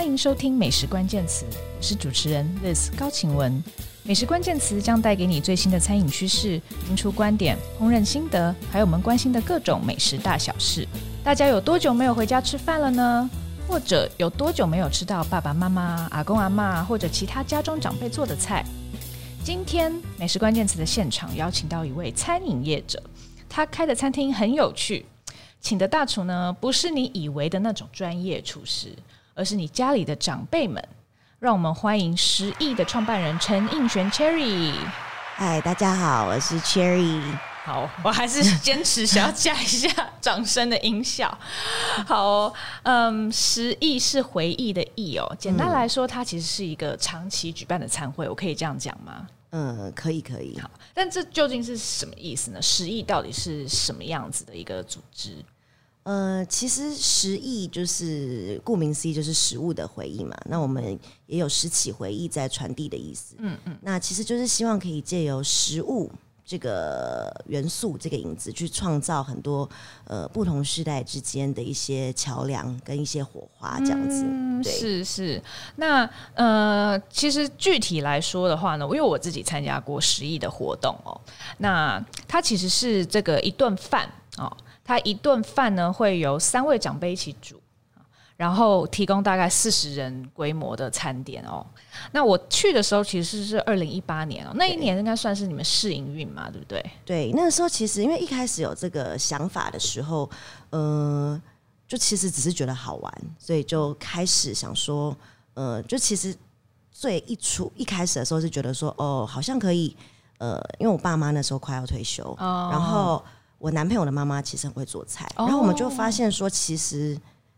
欢迎收听《美食关键词》，我是主持人 Liz 高晴文。美食关键词将带给你最新的餐饮趋势、名厨观点、烹饪心得，还有我们关心的各种美食大小事。大家有多久没有回家吃饭了呢？或者有多久没有吃到爸爸妈妈、阿公阿嬷或者其他家中长辈做的菜？今天美食关键词的现场邀请到一位餐饮业者，他开的餐厅很有趣，请的大厨呢，不是你以为的那种专业厨师，而是你家里的长辈们。让我们欢迎十亿的创办人陈映璇 Cherry。嗨，大家好，我是 Cherry。好，我还是坚持想要加一下掌声的音效。好哦，嗯，十亿是回忆的艺哦。简单来说，它其实是一个长期举办的餐会，我可以这样讲吗？嗯，可以，可以。好，但这究竟是什么意思呢？十亿到底是什么样子的一个组织？呃，其实食忆就是顾名思义，就是食物的回忆嘛。那我们也有拾起回忆在传递的意思。嗯嗯，那其实就是希望可以借由食物这个元素、这个影子，去创造很多呃不同世代之间的一些桥梁跟一些火花，这样子。嗯，对，是是。那呃，其实具体来说的话呢，因为我自己参加过食艺的活动哦，那它其实是这个一顿饭哦。他一顿饭呢，会由三位长辈一起煮，然后提供大概四十人规模的餐点哦。那我去的时候其实是二零一八年哦，那一年应该算是你们试营运嘛，对不对？对，那个时候其实因为一开始有这个想法的时候，呃，就其实只是觉得好玩，所以就开始想说，呃，就其实最一出一开始的时候是觉得说，哦，好像可以，呃，因为我爸妈那时候快要退休，哦、然后。我男朋友的妈妈其实很会做菜，然后我们就发现说，其实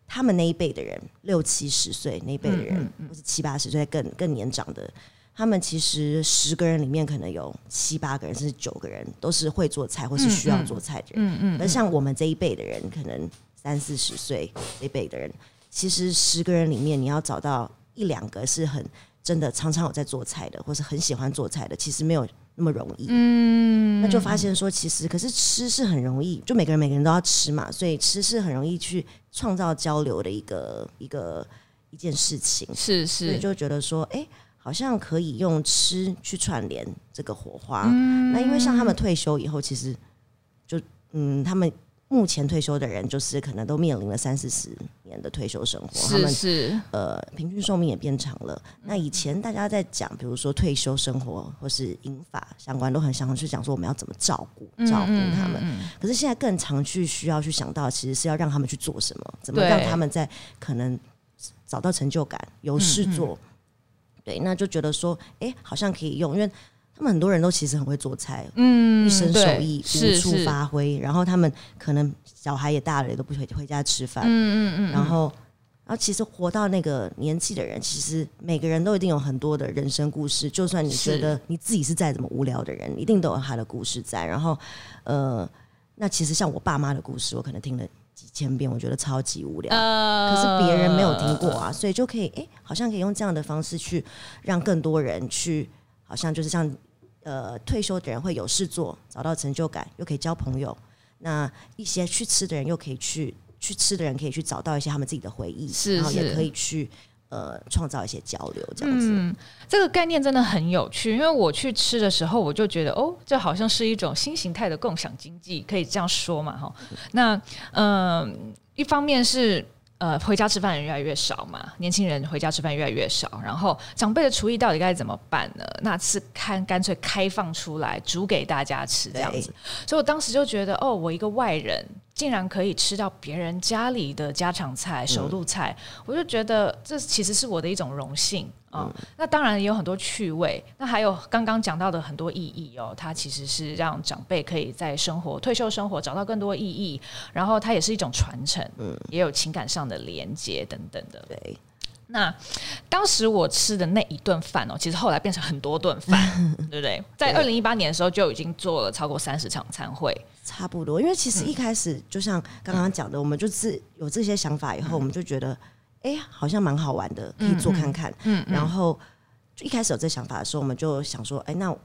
他们那一辈的人，六七十岁那一辈的人，或是七八十岁更更年长的，他们其实十个人里面可能有七八个人甚至九个人都是会做菜或是需要做菜的人。嗯嗯。而像我们这一辈的人，可能三四十岁这一辈的人，其实十个人里面你要找到一两个是很真的常常有在做菜的，或是很喜欢做菜的，其实没有。那么容易，嗯，那就发现说，其实可是吃是很容易，就每个人每个人都要吃嘛，所以吃是很容易去创造交流的一个一个一件事情，是是，所以就觉得说，哎、欸，好像可以用吃去串联这个火花。嗯、那因为像他们退休以后，其实就嗯，他们。目前退休的人，就是可能都面临了三四十年的退休生活，是是，他们是呃，平均寿命也变长了。那以前大家在讲，比如说退休生活或是银法相关，都很想去讲说我们要怎么照顾照顾他们。嗯嗯嗯，可是现在更常去需要去想到，其实是要让他们去做什么，怎么让他们在可能找到成就感、有事做。对，那就觉得说，哎、欸，好像可以用，因为。他们很多人都其实很会做菜，嗯，一身手艺无处发挥。然后他们可能小孩也大了，也都不回回家吃饭，嗯嗯嗯。然后，然后其实活到那个年纪的人，其实每个人都一定有很多的人生故事。就算你觉得你自己是再怎么无聊的人，一定都有他的故事在。然后，呃，那其实像我爸妈的故事，我可能听了几千遍，我觉得超级无聊。可是别人没有听过啊，所以就可以，哎，好像可以用这样的方式去让更多人去，好像就是像。呃，退休的人会有事做，找到成就感，又可以交朋友。那一些去吃的人，又可以去去吃的人，可以去找到一些他们自己的回忆，是是然后也可以去呃创造一些交流，这样子。嗯，这个概念真的很有趣，因为我去吃的时候，我就觉得哦，这好像是一种新形态的共享经济，可以这样说嘛，哈。那嗯、呃，一方面是。呃，回家吃饭人越来越少嘛，年轻人回家吃饭越来越少，然后长辈的厨艺到底该怎么办呢？那是看干脆开放出来煮给大家吃这样子，所以我当时就觉得，哦，我一个外人。竟然可以吃到别人家里的家常菜、手路菜，嗯、我就觉得这其实是我的一种荣幸啊、哦。嗯、那当然也有很多趣味，那还有刚刚讲到的很多意义哦。它其实是让长辈可以在生活、退休生活找到更多意义，然后它也是一种传承，嗯，也有情感上的连接等等的。对。那当时我吃的那一顿饭哦，其实后来变成很多顿饭，对不对？在二零一八年的时候就已经做了超过三十场餐会，差不多。因为其实一开始就像刚刚讲的，我们就是有这些想法以后，我们就觉得，哎，好像蛮好玩的，可以做看看。嗯，然后就一开始有这想法的时候，我们就想说，哎，那。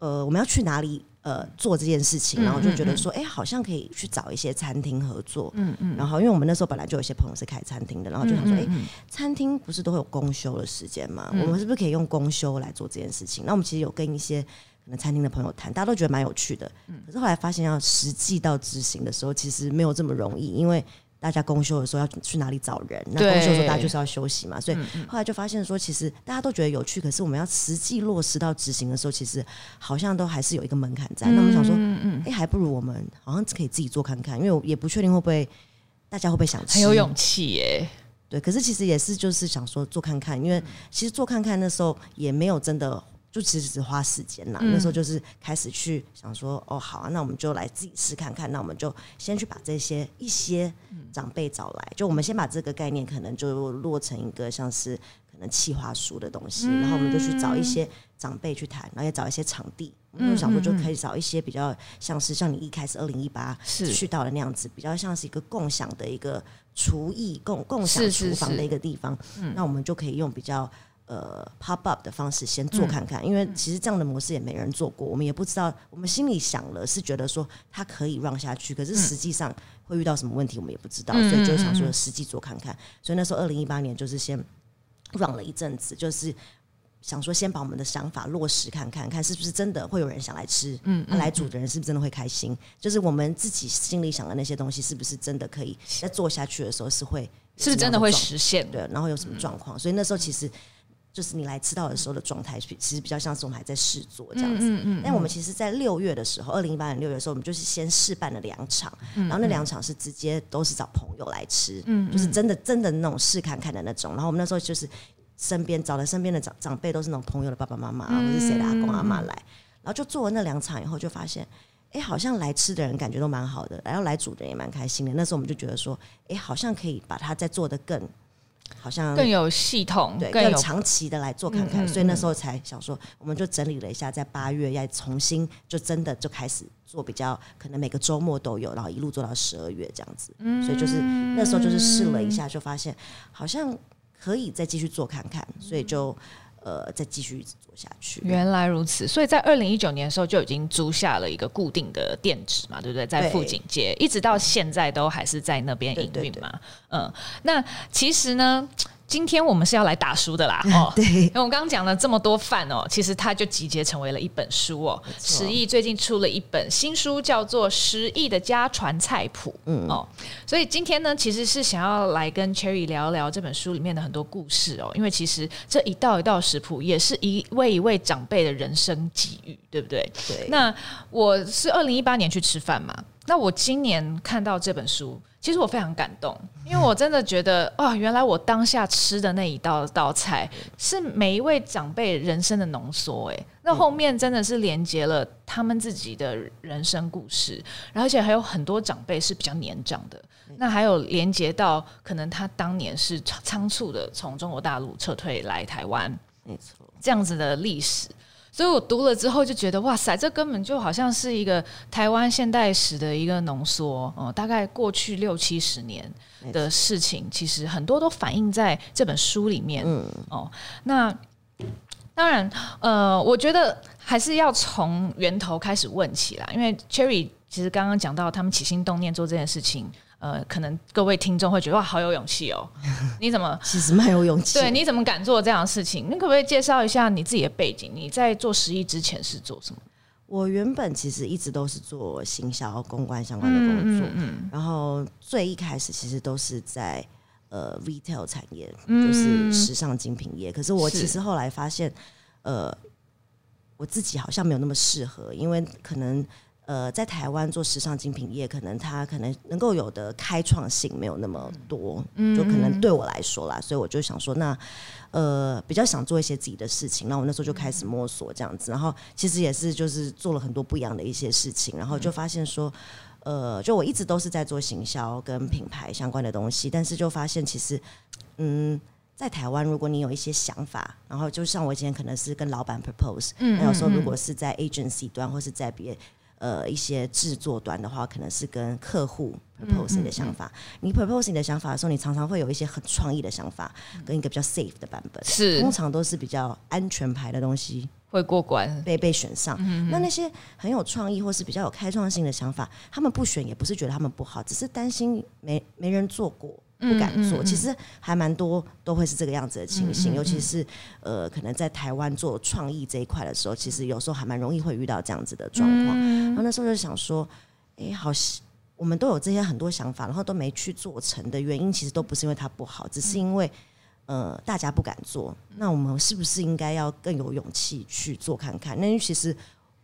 呃，我们要去哪里？呃，做这件事情，然后就觉得说，哎、欸，好像可以去找一些餐厅合作。嗯嗯。然后，因为我们那时候本来就有一些朋友是开餐厅的，然后就想说，哎、欸，餐厅不是都会有公休的时间吗？我们是不是可以用公休来做这件事情？那我们其实有跟一些可能餐厅的朋友谈，大家都觉得蛮有趣的。可是后来发现，要实际到执行的时候，其实没有这么容易，因为。大家公休的时候要去哪里找人？那公休的时候大家就是要休息嘛，所以后来就发现说，其实大家都觉得有趣，可是我们要实际落实到执行的时候，其实好像都还是有一个门槛在。那我们想说，哎，还不如我们好像可以自己做看看，因为我也不确定会不会大家会不会想吃，很有勇气耶。对，可是其实也是就是想说做看看，因为其实做看看那时候也没有真的。就其实只花时间啦，那时候就是开始去想说，哦，好啊，那我们就来自己试看看。那我们就先去把这些一些长辈找来，就我们先把这个概念可能就落成一个像是可能企划书的东西，然后我们就去找一些长辈去谈，然后也找一些场地，我们就想说就可以找一些比较像是像你一开始二零一八去到的那样子，比较像是一个共享的一个厨艺共共享厨房的一个地方，那我们就可以用比较。呃，pop up 的方式先做看看，嗯、因为其实这样的模式也没人做过，我们也不知道。我们心里想了是觉得说它可以 run 下去，可是实际上会遇到什么问题，我们也不知道，嗯、所以就想说实际做看看。所以那时候二零一八年就是先 run 了一阵子，就是想说先把我们的想法落实看看，看是不是真的会有人想来吃，嗯，来煮的人是不是真的会开心？就是我们自己心里想的那些东西，是不是真的可以在做下去的时候是会是不是真的会实现？对，然后有什么状况？所以那时候其实。就是你来吃到的时候的状态，其实比较像是我们还在试做这样子。嗯嗯。但我们其实，在六月的时候，二零一八年六月的时候，我们就是先试办了两场，然后那两场是直接都是找朋友来吃，嗯，就是真的真的那种试看看的那种。然后我们那时候就是身边找了身边的长长辈都是那种朋友的爸爸妈妈，或者是谁的阿公阿妈来，然后就做了那两场以后，就发现，哎，好像来吃的人感觉都蛮好的，然后来煮的人也蛮开心的。那时候我们就觉得说，哎，好像可以把它再做得更。好像更有系统，对，更长期的来做看看，所以那时候才想说，我们就整理了一下，在八月要重新就真的就开始做比较，可能每个周末都有，然后一路做到十二月这样子。所以就是那时候就是试了一下，就发现好像可以再继续做看看，所以就。呃，再继续一直做下去。原来如此，所以在二零一九年的时候就已经租下了一个固定的店址嘛，对不对？在富锦街，一直到现在都还是在那边营运嘛。嗯，那其实呢。今天我们是要来打书的啦，哦，对，因为我刚刚讲了这么多饭哦，其实它就集结成为了一本书哦。十亿。最近出了一本新书，叫做《十亿的家传菜谱》，嗯哦，所以今天呢，其实是想要来跟 Cherry 聊聊这本书里面的很多故事哦，因为其实这一道一道食谱也是一位一位长辈的人生际遇，对不对？对。那我是二零一八年去吃饭嘛，那我今年看到这本书。其实我非常感动，因为我真的觉得 哇，原来我当下吃的那一道道菜是每一位长辈人生的浓缩诶，那后面真的是连接了他们自己的人生故事，而且还有很多长辈是比较年长的，那还有连接到可能他当年是仓促的从中国大陆撤退来台湾，没错，这样子的历史。所以我读了之后就觉得，哇塞，这根本就好像是一个台湾现代史的一个浓缩哦。大概过去六七十年的事情，其实很多都反映在这本书里面。嗯哦，那当然，呃，我觉得还是要从源头开始问起啦，因为 Cherry 其实刚刚讲到他们起心动念做这件事情。呃，可能各位听众会觉得哇，好有勇气哦！你怎么其实蛮有勇气？对，你怎么敢做这样的事情？你可不可以介绍一下你自己的背景？你在做十一之前是做什么？我原本其实一直都是做行销公关相关的工作，嗯，嗯，嗯，然后最一开始其实都是在呃 retail 产业，就是时尚精品业。嗯，可是我其实后来发现，呃，我自己好像没有那么适合，因为可能。呃，在台湾做时尚精品业，可能它可能能够有的开创性没有那么多，就可能对我来说啦，所以我就想说，那呃比较想做一些自己的事情。那我那时候就开始摸索这样子，然后其实也是就是做了很多不一样的一些事情，然后就发现说，呃，就我一直都是在做行销跟品牌相关的东西，但是就发现其实，嗯，在台湾如果你有一些想法，然后就像我以前可能是跟老板 propose，那有时候如果是在 agency 端或是在别。呃，一些制作端的话，可能是跟客户 propose 你的想法。嗯嗯嗯、你 propose 你的想法的时候，你常常会有一些很创意的想法，跟一个比较 safe 的版本。是，通常都是比较安全牌的东西会过关，被被选上。嗯、那那些很有创意或是比较有开创性的想法，他们不选也不是觉得他们不好，只是担心没没人做过，不敢做。其实还蛮多都会是这个样子的情形，尤其是呃，可能在台湾做创意这一块的时候，其实有时候还蛮容易会遇到这样子的状况。嗯、然后那时候就想说，哎，好，我们都有这些很多想法，然后都没去做成的原因，其实都不是因为它不好，只是因为。呃，大家不敢做，那我们是不是应该要更有勇气去做看看？那其实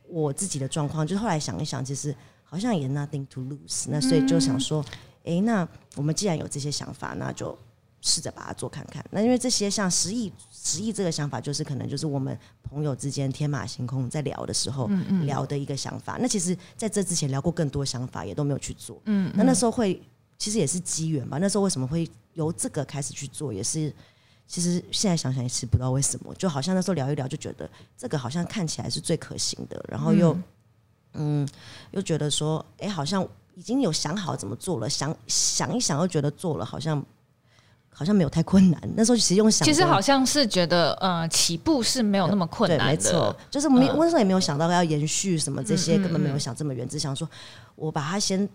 我自己的状况，就是后来想一想，其实好像也 nothing to lose。那所以就想说，哎、欸，那我们既然有这些想法，那就试着把它做看看。那因为这些像十亿、十亿这个想法，就是可能就是我们朋友之间天马行空在聊的时候聊的一个想法。那其实在这之前聊过更多想法，也都没有去做。嗯，那那时候会其实也是机缘吧。那时候为什么会由这个开始去做，也是。其实现在想想也是不知道为什么，就好像那时候聊一聊，就觉得这个好像看起来是最可行的，然后又嗯，嗯，又觉得说，哎，好像已经有想好怎么做了，想想一想又觉得做了好像。好像没有太困难，那时候其实用想，其实好像是觉得，呃，起步是没有那么困难的，没错，就是没，那时候也没有想到要延续什么这些，根本没有想这么远，只想说我把它先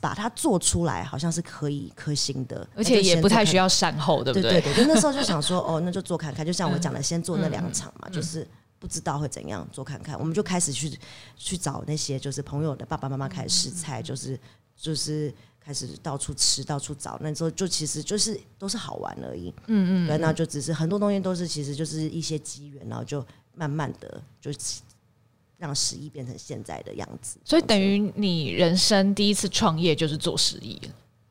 把它做出来，好像是可以可行的，而且也不太需要善后，对不对？对？对对，那时候就想说，哦，那就做看看，就像我讲的，先做那两场嘛，就是不知道会怎样，做看看，我们就开始去去找那些就是朋友的爸爸妈妈开始试菜，就是就是。开始到处吃，到处找，那时候就其实就是都是好玩而已。嗯嗯，对，那就只是很多东西都是其实就是一些机缘，然后就慢慢的就让十一变成现在的样子。所以等于你人生第一次创业就是做十亿，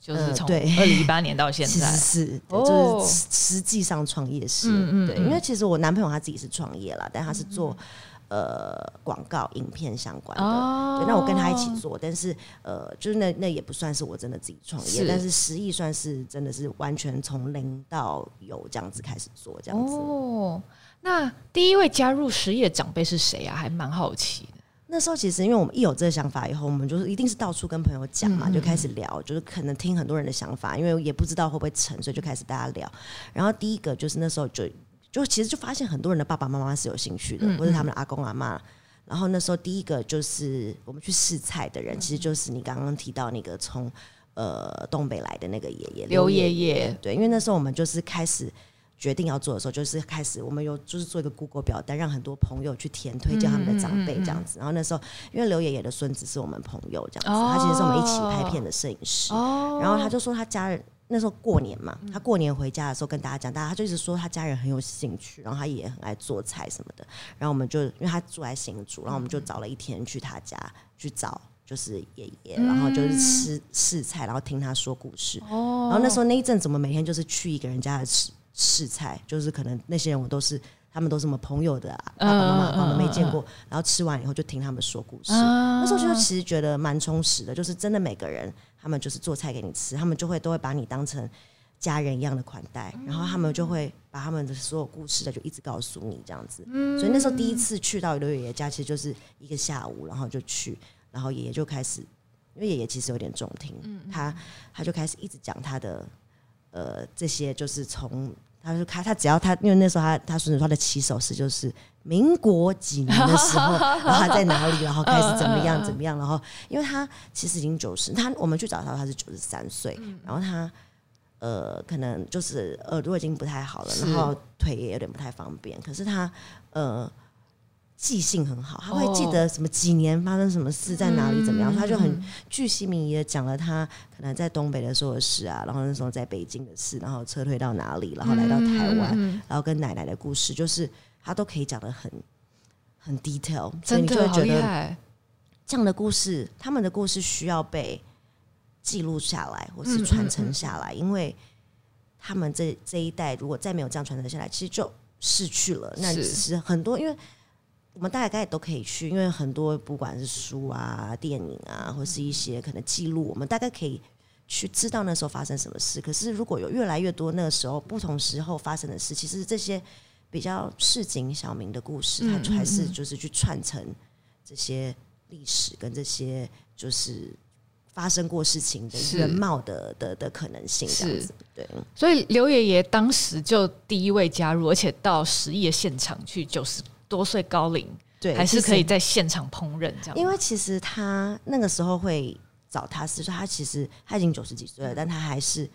就是从二零一八年到现在，是就是实际上创业是，嗯嗯，对，因为其实我男朋友他自己是创业啦，但他是做。呃，广告、影片相关的，那我跟他一起做，但是呃，就是那那也不算是我真的自己创业，但是十亿算是真的是完全从零到有这样子开始做这样子。哦，那第一位加入十亿的长辈是谁啊？还蛮好奇的。那时候其实因为我们一有这个想法以后，我们就是一定是到处跟朋友讲嘛，嗯、就开始聊，就是可能听很多人的想法，因为也不知道会不会成，所以就开始大家聊。然后第一个就是那时候就。就其实就发现很多人的爸爸妈妈是有兴趣的，或者他们的阿公阿妈。然后那时候第一个就是我们去试菜的人，其实就是你刚刚提到那个从呃东北来的那个爷爷刘爷爷。对，因为那时候我们就是开始决定要做的时候，就是开始我们有就是做一个 Google 表单，让很多朋友去填推荐他们的长辈这样子。然后那时候因为刘爷爷的孙子是我们朋友这样子，他其实是我们一起拍片的摄影师。然后他就说他家人。那时候过年嘛，他过年回家的时候跟大家讲，大家他就一直说他家人很有兴趣，然后他也很爱做菜什么的。然后我们就因为他住在新竹，然后我们就找了一天去他家去找，就是爷爷，然后就是吃试菜，然后听他说故事。然后那时候那一阵子，我们每天就是去一个人家的试试菜，就是可能那些人我都是他们都是我们朋友的啊爸爸妈妈，他们没见过。然后吃完以后就听他们说故事。那时候就其实觉得蛮充实的，就是真的每个人。他们就是做菜给你吃，他们就会都会把你当成家人一样的款待，然后他们就会把他们的所有故事的就一直告诉你这样子。所以那时候第一次去到刘爷爷家，其实就是一个下午，然后就去，然后爷爷就开始，因为爷爷其实有点重听，他他就开始一直讲他的呃这些，就是从。他说他他只要他，因为那时候他他孙子他的起手式就是民国几年的时候，然后他在哪里，然后开始怎么样怎么样，然后因为他其实已经九十，他我们去找他他是九十三岁，然后他呃可能就是耳朵已经不太好了，然后腿也有点不太方便，可是他呃。记性很好，他会记得什么几年发生什么事，在哪里怎么样，他就很巨细靡遗的讲了他可能在东北的时候的事啊，然后那时候在北京的事，然后撤退到哪里，然后来到台湾，然后跟奶奶的故事，就是他都可以讲的很很 detail，所以你就会觉得这样的故事，他们的故事需要被记录下来或是传承下来，因为他们这这一代如果再没有这样传承下来，其实就失去了。那其实很多因为。我们大概都可以去，因为很多不管是书啊、电影啊，或是一些可能记录，我们大概可以去知道那时候发生什么事。可是如果有越来越多那个时候不同时候发生的事，其实这些比较市井小民的故事，它还是就是去串成这些历史跟这些就是发生过事情的原貌的的的可能性这样子。对，所以刘爷爷当时就第一位加入，而且到十亿的现场去就是。多岁高龄，对，还是可以在现场烹饪这样。因为其实他那个时候会找他是说他其实他已经九十几岁了，但他还是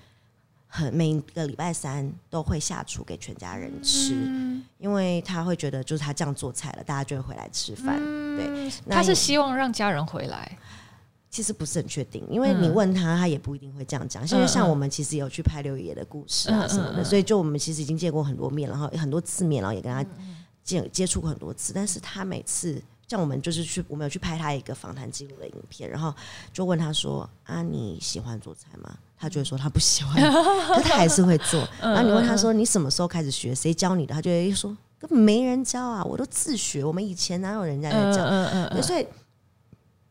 很每个礼拜三都会下厨给全家人吃，嗯、因为他会觉得就是他这样做菜了，大家就会回来吃饭。嗯、对，他是希望让家人回来。其实不是很确定，因为你问他，他也不一定会这样讲。因为像我们其实有去拍刘爷爷的故事啊什么的，所以就我们其实已经见过很多面，然后很多次面，然后也跟他见接触过很多次。但是他每次像我们就是去，我们有去拍他一个访谈记录的影片，然后就问他说：“啊，你喜欢做菜吗？”他就会说他不喜欢，可他还是会做。然后你问他说：“你什么时候开始学？谁教你的？”他就会说：“根本没人教啊，我都自学。我们以前哪有人家在教？”所以。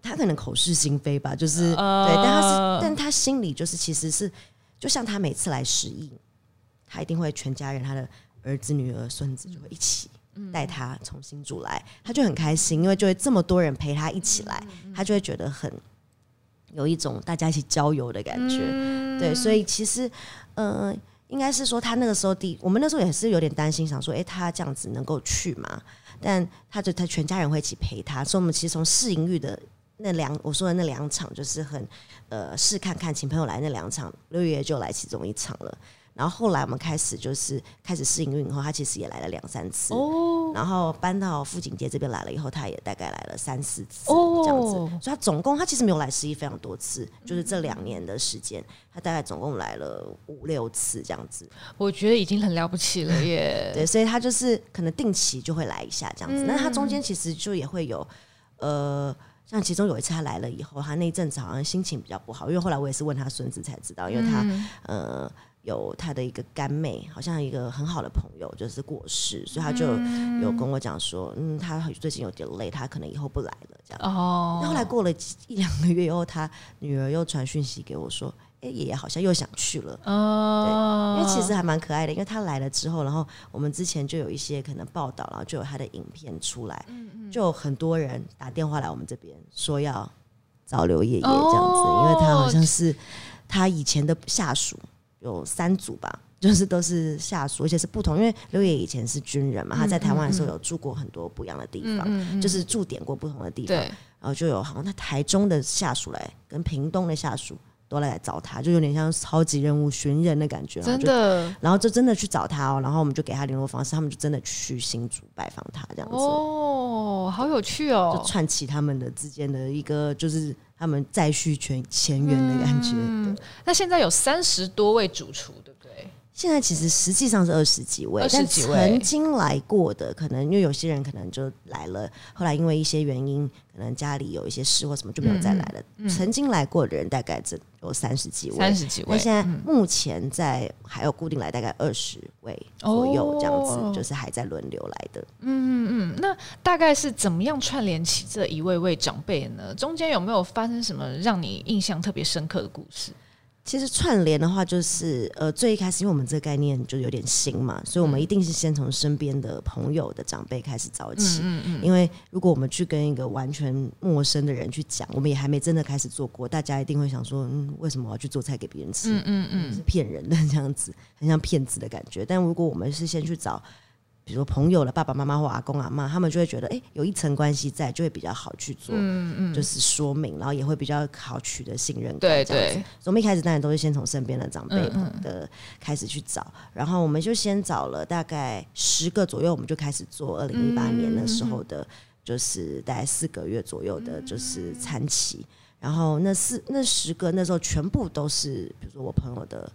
他可能口是心非吧，就是、uh、对，但他是，但他心里就是其实是，就像他每次来适应，他一定会全家人，他的儿子、女儿、孙子就会一起带他重新组来，他就很开心，因为就会这么多人陪他一起来，他就会觉得很有一种大家一起郊游的感觉，对，所以其实，嗯、呃，应该是说他那个时候第，我们那时候也是有点担心，想说，哎、欸，他这样子能够去吗？但他就他全家人会一起陪他，所以我们其实从试营运的。那两我说的那两场就是很呃试看看请朋友来那两场，六月就来其中一场了。然后后来我们开始就是开始试营运以后，他其实也来了两三次。哦。然后搬到富锦街这边来了以后，他也大概来了三四次这样子。所以他总共他其实没有来试艺非常多次，就是这两年的时间，他大概总共来了五六次这样子。我觉得已经很了不起了耶。对，所以他就是可能定期就会来一下这样子。那他中间其实就也会有呃。像其中有一次他来了以后，他那一阵子好像心情比较不好，因为后来我也是问他孙子才知道，因为他、嗯、呃有他的一个干妹，好像一个很好的朋友就是过世，所以他就有跟我讲说，嗯，他最近有点累，他可能以后不来了这样。哦。后来过了一两个月以后，他女儿又传讯息给我说。哎，爷爷好像又想去了哦，对，因为其实还蛮可爱的，因为他来了之后，然后我们之前就有一些可能报道，然后就有他的影片出来，就有很多人打电话来我们这边说要找刘爷爷这样子，因为他好像是他以前的下属有三组吧，就是都是下属，而且是不同，因为刘爷爷以前是军人嘛，他在台湾的时候有住过很多不一样的地方，就是驻点过不同的地方，然后就有好像他台中的下属来跟屏东的下属。都来找他，就有点像超级任务寻人的感觉，真的。然后就真的去找他哦，然后我们就给他联络方式，他们就真的去新竹拜访他，这样子。哦，好有趣哦，就串起他们的之间的一个，就是他们再续前前缘的感觉。那现在有三十多位主厨，现在其实实际上是二十几位，二十几位曾经来过的，可能因为有些人可能就来了，后来因为一些原因，可能家里有一些事或什么就没有再来了。嗯嗯、曾经来过的人大概只有三十几位，三十几位。那现在目前在还有固定来大概二十位左右这样子，哦、就是还在轮流来的。嗯嗯嗯，那大概是怎么样串联起这一位位长辈呢？中间有没有发生什么让你印象特别深刻的故事？其实串联的话，就是呃，最一开始，因为我们这个概念就有点新嘛，所以我们一定是先从身边的朋友的长辈开始找起。嗯嗯。因为如果我们去跟一个完全陌生的人去讲，我们也还没真的开始做过，大家一定会想说，嗯，为什么我要去做菜给别人吃？嗯嗯嗯，是骗人的这样子，很像骗子的感觉。但如果我们是先去找。比如说朋友的爸爸妈妈或阿公阿妈，他们就会觉得，哎、欸，有一层关系在，就会比较好去做，嗯嗯，就是说明，然后也会比较好取得信任感。对对。所以我们一开始当然都是先从身边的长辈的开始去找，嗯嗯，然后我们就先找了大概十个左右，我们就开始做。二零一八年那时候的，就是大概四个月左右的，就是餐期。然后那四那十个那时候全部都是，比如说我朋友的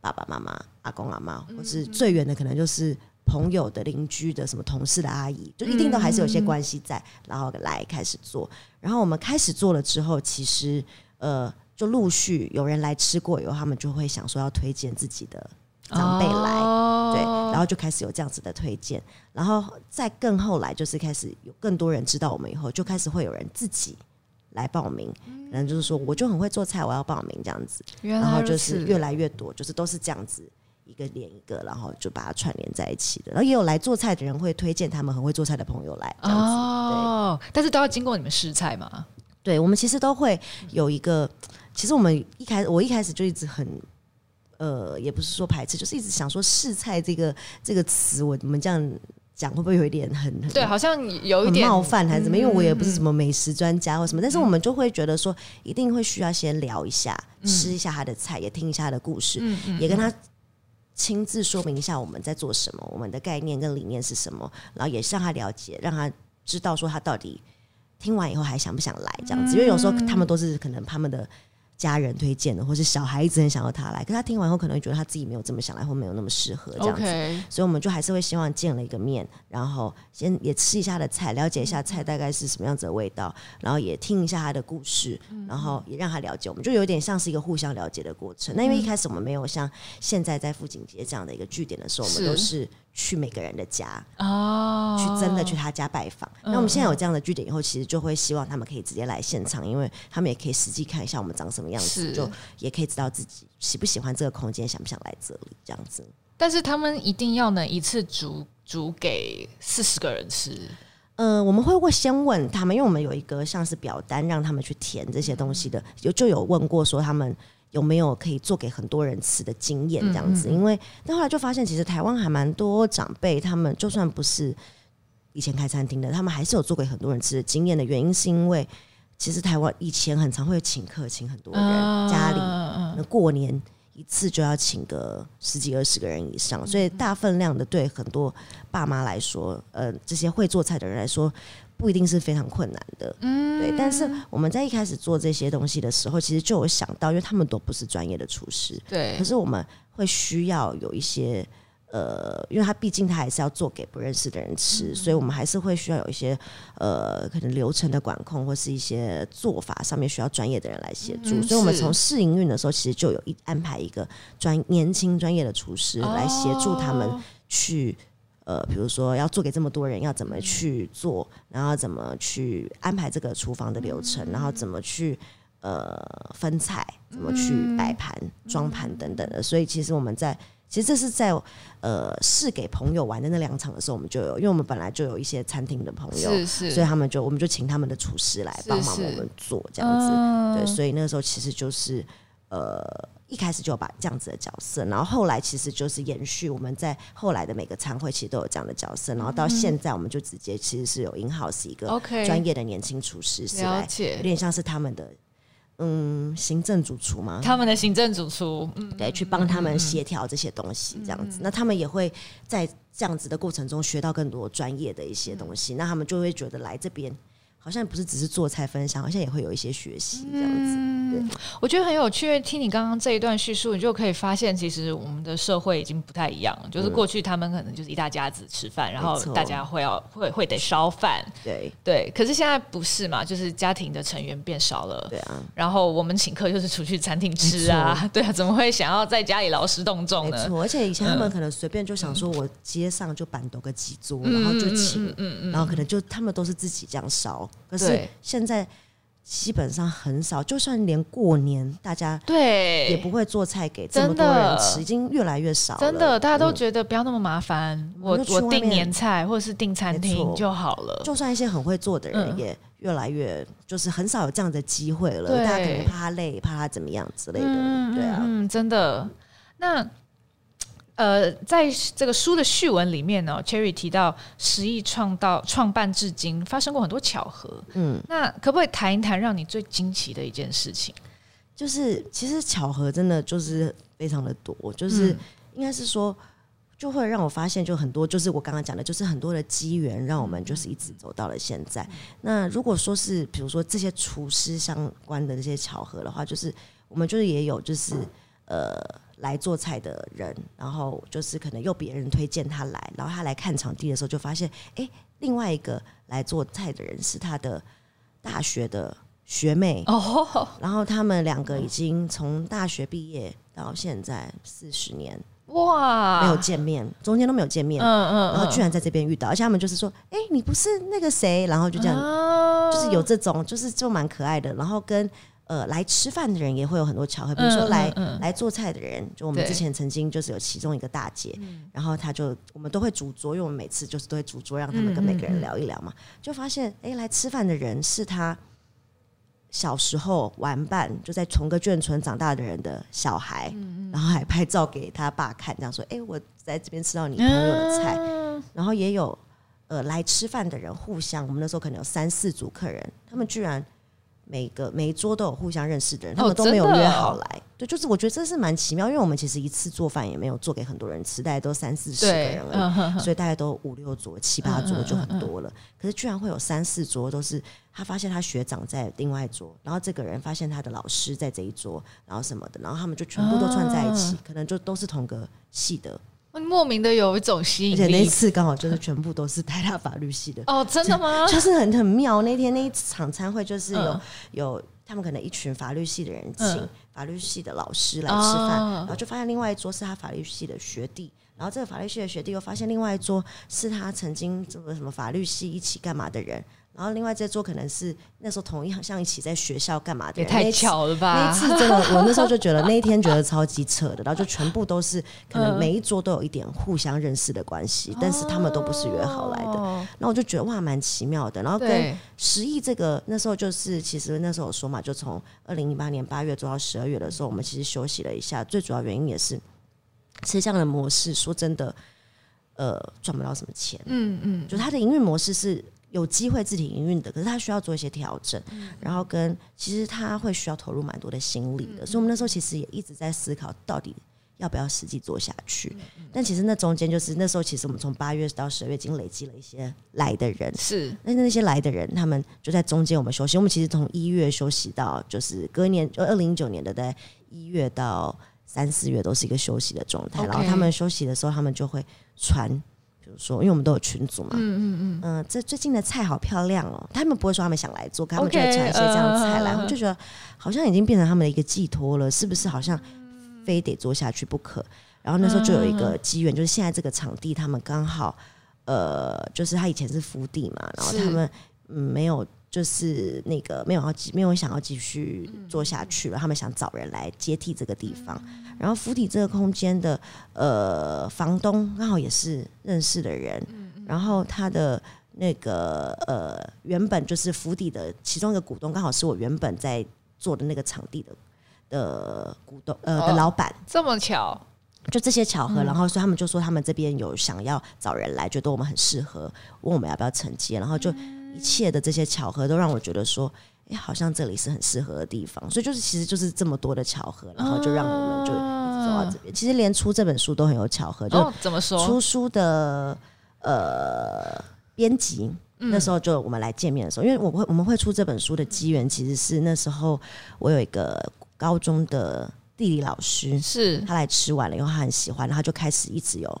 爸爸妈妈、阿公阿妈，或是最远的可能就是。朋友的邻居的什么同事的阿姨，就一定都还是有些关系在，然后来开始做。然后我们开始做了之后，其实呃，就陆续有人来吃过以后，他们就会想说要推荐自己的长辈来，哦、对，然后就开始有这样子的推荐。然后再更后来，就是开始有更多人知道我们以后，就开始会有人自己来报名，可能就是说我就很会做菜，我要报名这样子。然后就是越来越多，就是都是这样子。一个连一个，然后就把它串联在一起的。然后也有来做菜的人会推荐他们很会做菜的朋友来。哦，但是都要经过你们试菜吗？对，我们其实都会有一个。其实我们一开始，我一开始就一直很，呃，也不是说排斥，就是一直想说试菜这个这个词，我们这样讲会不会有一点很对，好像有一点冒犯还是怎么？因为我也不是什么美食专家或什么，但是我们就会觉得说，一定会需要先聊一下，吃一下他的菜，也听一下他的故事，也跟他亲自说明一下我们在做什么，我们的概念跟理念是什么，然后也是让他了解，让他知道说他到底听完以后还想不想来这样子。因为有时候他们都是可能他们的。家人推荐的，或是小孩子很想要他来，可他听完后可能会觉得他自己没有这么想来，或没有那么适合这样子，Okay. 所以我们就还是会希望见了一个面，然后先也吃一下的菜，了解一下菜大概是什么样子的味道，然后也听一下他的故事，然后也让他了解，我们就有点像是一个互相了解的过程。那因为一开始我们没有像现在在富锦街这样的一个据点的时候，我们都是。去每个人的家哦，去真的去他家拜访。那、嗯、我们现在有这样的据点以后，其实就会希望他们可以直接来现场，因为他们也可以实际看一下我们长什么样子，就也可以知道自己喜不喜欢这个空间，想不想来这里这样子。但是他们一定要能一次煮煮给四十个人吃。嗯、呃，我们会会先问他们，因为我们有一个像是表单让他们去填这些东西的，有就有问过说他们。有没有可以做给很多人吃的经验这样子？因为但后来就发现，其实台湾还蛮多长辈，他们就算不是以前开餐厅的，他们还是有做给很多人吃的经验的原因，是因为其实台湾以前很常会请客，请很多人家里，那过年一次就要请个十几二十个人以上，所以大分量的对很多爸妈来说，呃，这些会做菜的人来说。不一定是非常困难的，嗯，对。但是我们在一开始做这些东西的时候，其实就有想到，因为他们都不是专业的厨师，对。可是我们会需要有一些，呃，因为他毕竟他还是要做给不认识的人吃，嗯，所以我们还是会需要有一些，呃，可能流程的管控或是一些做法上面需要专业的人来协助。嗯，所以我们从试营运的时候，其实就有一安排一个专年轻专业的厨师来协助他们去。呃，比如说要做给这么多人，要怎么去做，然后怎么去安排这个厨房的流程，然后怎么去呃分菜，怎么去摆盘、装盘等等的。所以其实我们在，其实这是在呃试给朋友玩的那两场的时候，我们就有，因为我们本来就有一些餐厅的朋友，是是，所以他们就我们就请他们的厨师来帮忙我们做这样子。对，所以那个时候其实就是呃。一开始就把这样子的角色，然后后来其实就是延续我们在后来的每个餐会其实都有这样的角色，然后到现在我们就直接其实是有 in house 一个专业的年轻厨师是来，有点像是他们的嗯行政主厨嘛，他们的行政主厨，嗯，对，去帮他们协调这些东西这样子，那他们也会在这样子的过程中学到更多专业的一些东西，那他们就会觉得来这边。好像不是只是做菜分享，好像也会有一些学习这样子。对，我觉得很有趣。听你刚刚这一段叙述，你就可以发现，其实我们的社会已经不太一样了。就是过去他们可能就是一大家子吃饭，然后大家会要会会得烧饭。对对，可是现在不是嘛？就是家庭的成员变少了。对啊。然后我们请客就是出去餐厅吃啊。对啊，怎么会想要在家里劳师动众呢？而且以前他们可能随便就想说，我街上就板多个几桌，然后就请，嗯嗯然后可能就他们都是自己这样烧。可是现在基本上很少，就算连过年大家对也不会做菜给这么多人吃，已经越来越少。真的，大家都觉得不要那么麻烦，我我订年菜或者是订餐厅就好了。就算一些很会做的人，也越来越就是很少有这样的机会了。大家可能怕他累，怕他怎么样之类的。对啊，嗯，真的。那。呃，在这个书的序文里面呢，Cherry 提到十亿创到创办至今发生过很多巧合，嗯，那可不可以谈一谈让你最惊奇的一件事情？就是其实巧合真的就是非常的多，就是应该是说就会让我发现就很多，就是我刚刚讲的，就是很多的机缘让我们就是一直走到了现在。那如果说是比如说这些厨师相关的这些巧合的话，就是我们就是也有就是呃。来做菜的人，然后就是可能又别人推荐他来，然后他来看场地的时候，就发现，哎，另外一个来做菜的人是他的大学的学妹。哦，然后他们两个已经从大学毕业到现在四十年，哇，没有见面，中间都没有见面，嗯嗯，然后居然在这边遇到，而且他们就是说，哎，你不是那个谁，然后就这样，就是有这种，就是就蛮可爱的，然后跟。呃，来吃饭的人也会有很多巧合，比如说来、嗯嗯、来做菜的人，就我们之前曾经就是有其中一个大姐，然后她就我们都会主桌，因为我们每次就是都会主桌，让他们跟每个人聊一聊嘛，就发现哎，来吃饭的人是他小时候玩伴，就在同个眷村长大的人的小孩，嗯、然后还拍照给他爸看，这样说，哎，我在这边吃到你朋友的菜，嗯、然后也有呃来吃饭的人互相，我们那时候可能有三四组客人，他们居然。每个每一桌都有互相认识的人，他们都没有约好来。对，就是我觉得这是蛮奇妙，因为我们其实一次做饭也没有做给很多人吃，大概都三四十个人而已，所以大概都五六桌、七八桌就很多了。可是居然会有三四桌都是他发现他学长在另外一桌，然后这个人发现他的老师在这一桌，然后什么的，然后他们就全部都串在一起，嗯、可能就都是同个系的。莫名的有一种吸引力，而且那次刚好就是全部都是台大法律系的哦，真的吗？就，就是很很妙。那天那一场餐会就是有、嗯、有他们可能一群法律系的人请法律系的老师来吃饭，嗯、然后就发现另外一桌是他法律系的学弟，然后这个法律系的学弟又发现另外一桌是他曾经这个什么法律系一起干嘛的人。然后另外这桌可能是那时候同一好像一起在学校干嘛的，也太巧了吧！那一次真的，我那时候就觉得那一天觉得超级扯的，然后就全部都是可能每一桌都有一点互相认识的关系，但是他们都不是约好来的。然后我就觉得哇，蛮奇妙的。然后跟十亿这个那时候就是，其实那时候我说嘛，就从二零一八年八月做到十二月的时候，我们其实休息了一下。最主要原因也是，其实这样的模式说真的，呃，赚不到什么钱。嗯嗯，就它的营运模式是。有机会自己营运的，可是他需要做一些调整，嗯、然后跟其实他会需要投入蛮多的心力的，嗯、所以我们那时候其实也一直在思考，到底要不要实际做下去。嗯、但其实那中间就是那时候，其实我们从八月到十二月已经累积了一些来的人，是那那些来的人，他们就在中间我们休息。我们其实从一月休息到就是隔年，就二零一九年的在一月到三四月都是一个休息的状态。然后他们休息的时候，他们就会传。比如说，因为我们都有群组嘛，嗯嗯嗯，嗯、呃，这最近的菜好漂亮哦。他们不会说他们想来做，他们就会传一些这样的菜来，我就觉得好像已经变成他们的一个寄托了，是不是？好像非得做下去不可。然后那时候就有一个机缘，就是现在这个场地，他们刚好，呃，就是他以前是福地嘛，然后他们嗯没有。就是那个没有要继没有想要继续做下去了，他们想找人来接替这个地方。然后府邸这个空间的呃房东刚好也是认识的人，然后他的那个呃原本就是府邸的其中一个股东，刚好是我原本在做的那个场地的的股东呃的老板。这么巧，就这些巧合，然后所以他们就说他们这边有想要找人来，觉得我们很适合，问我们要不要承接，然后就。一切的这些巧合都让我觉得说，哎、欸，好像这里是很适合的地方。所以就是，其实就是这么多的巧合，然后就让我们就一直走到这边。其实连出这本书都很有巧合，就怎么说？出书的呃编辑那时候就我们来见面的时候，因为我会我们会出这本书的机缘，其实是那时候我有一个高中的地理老师，是他来吃完了以后，他很喜欢，然后他就开始一直有。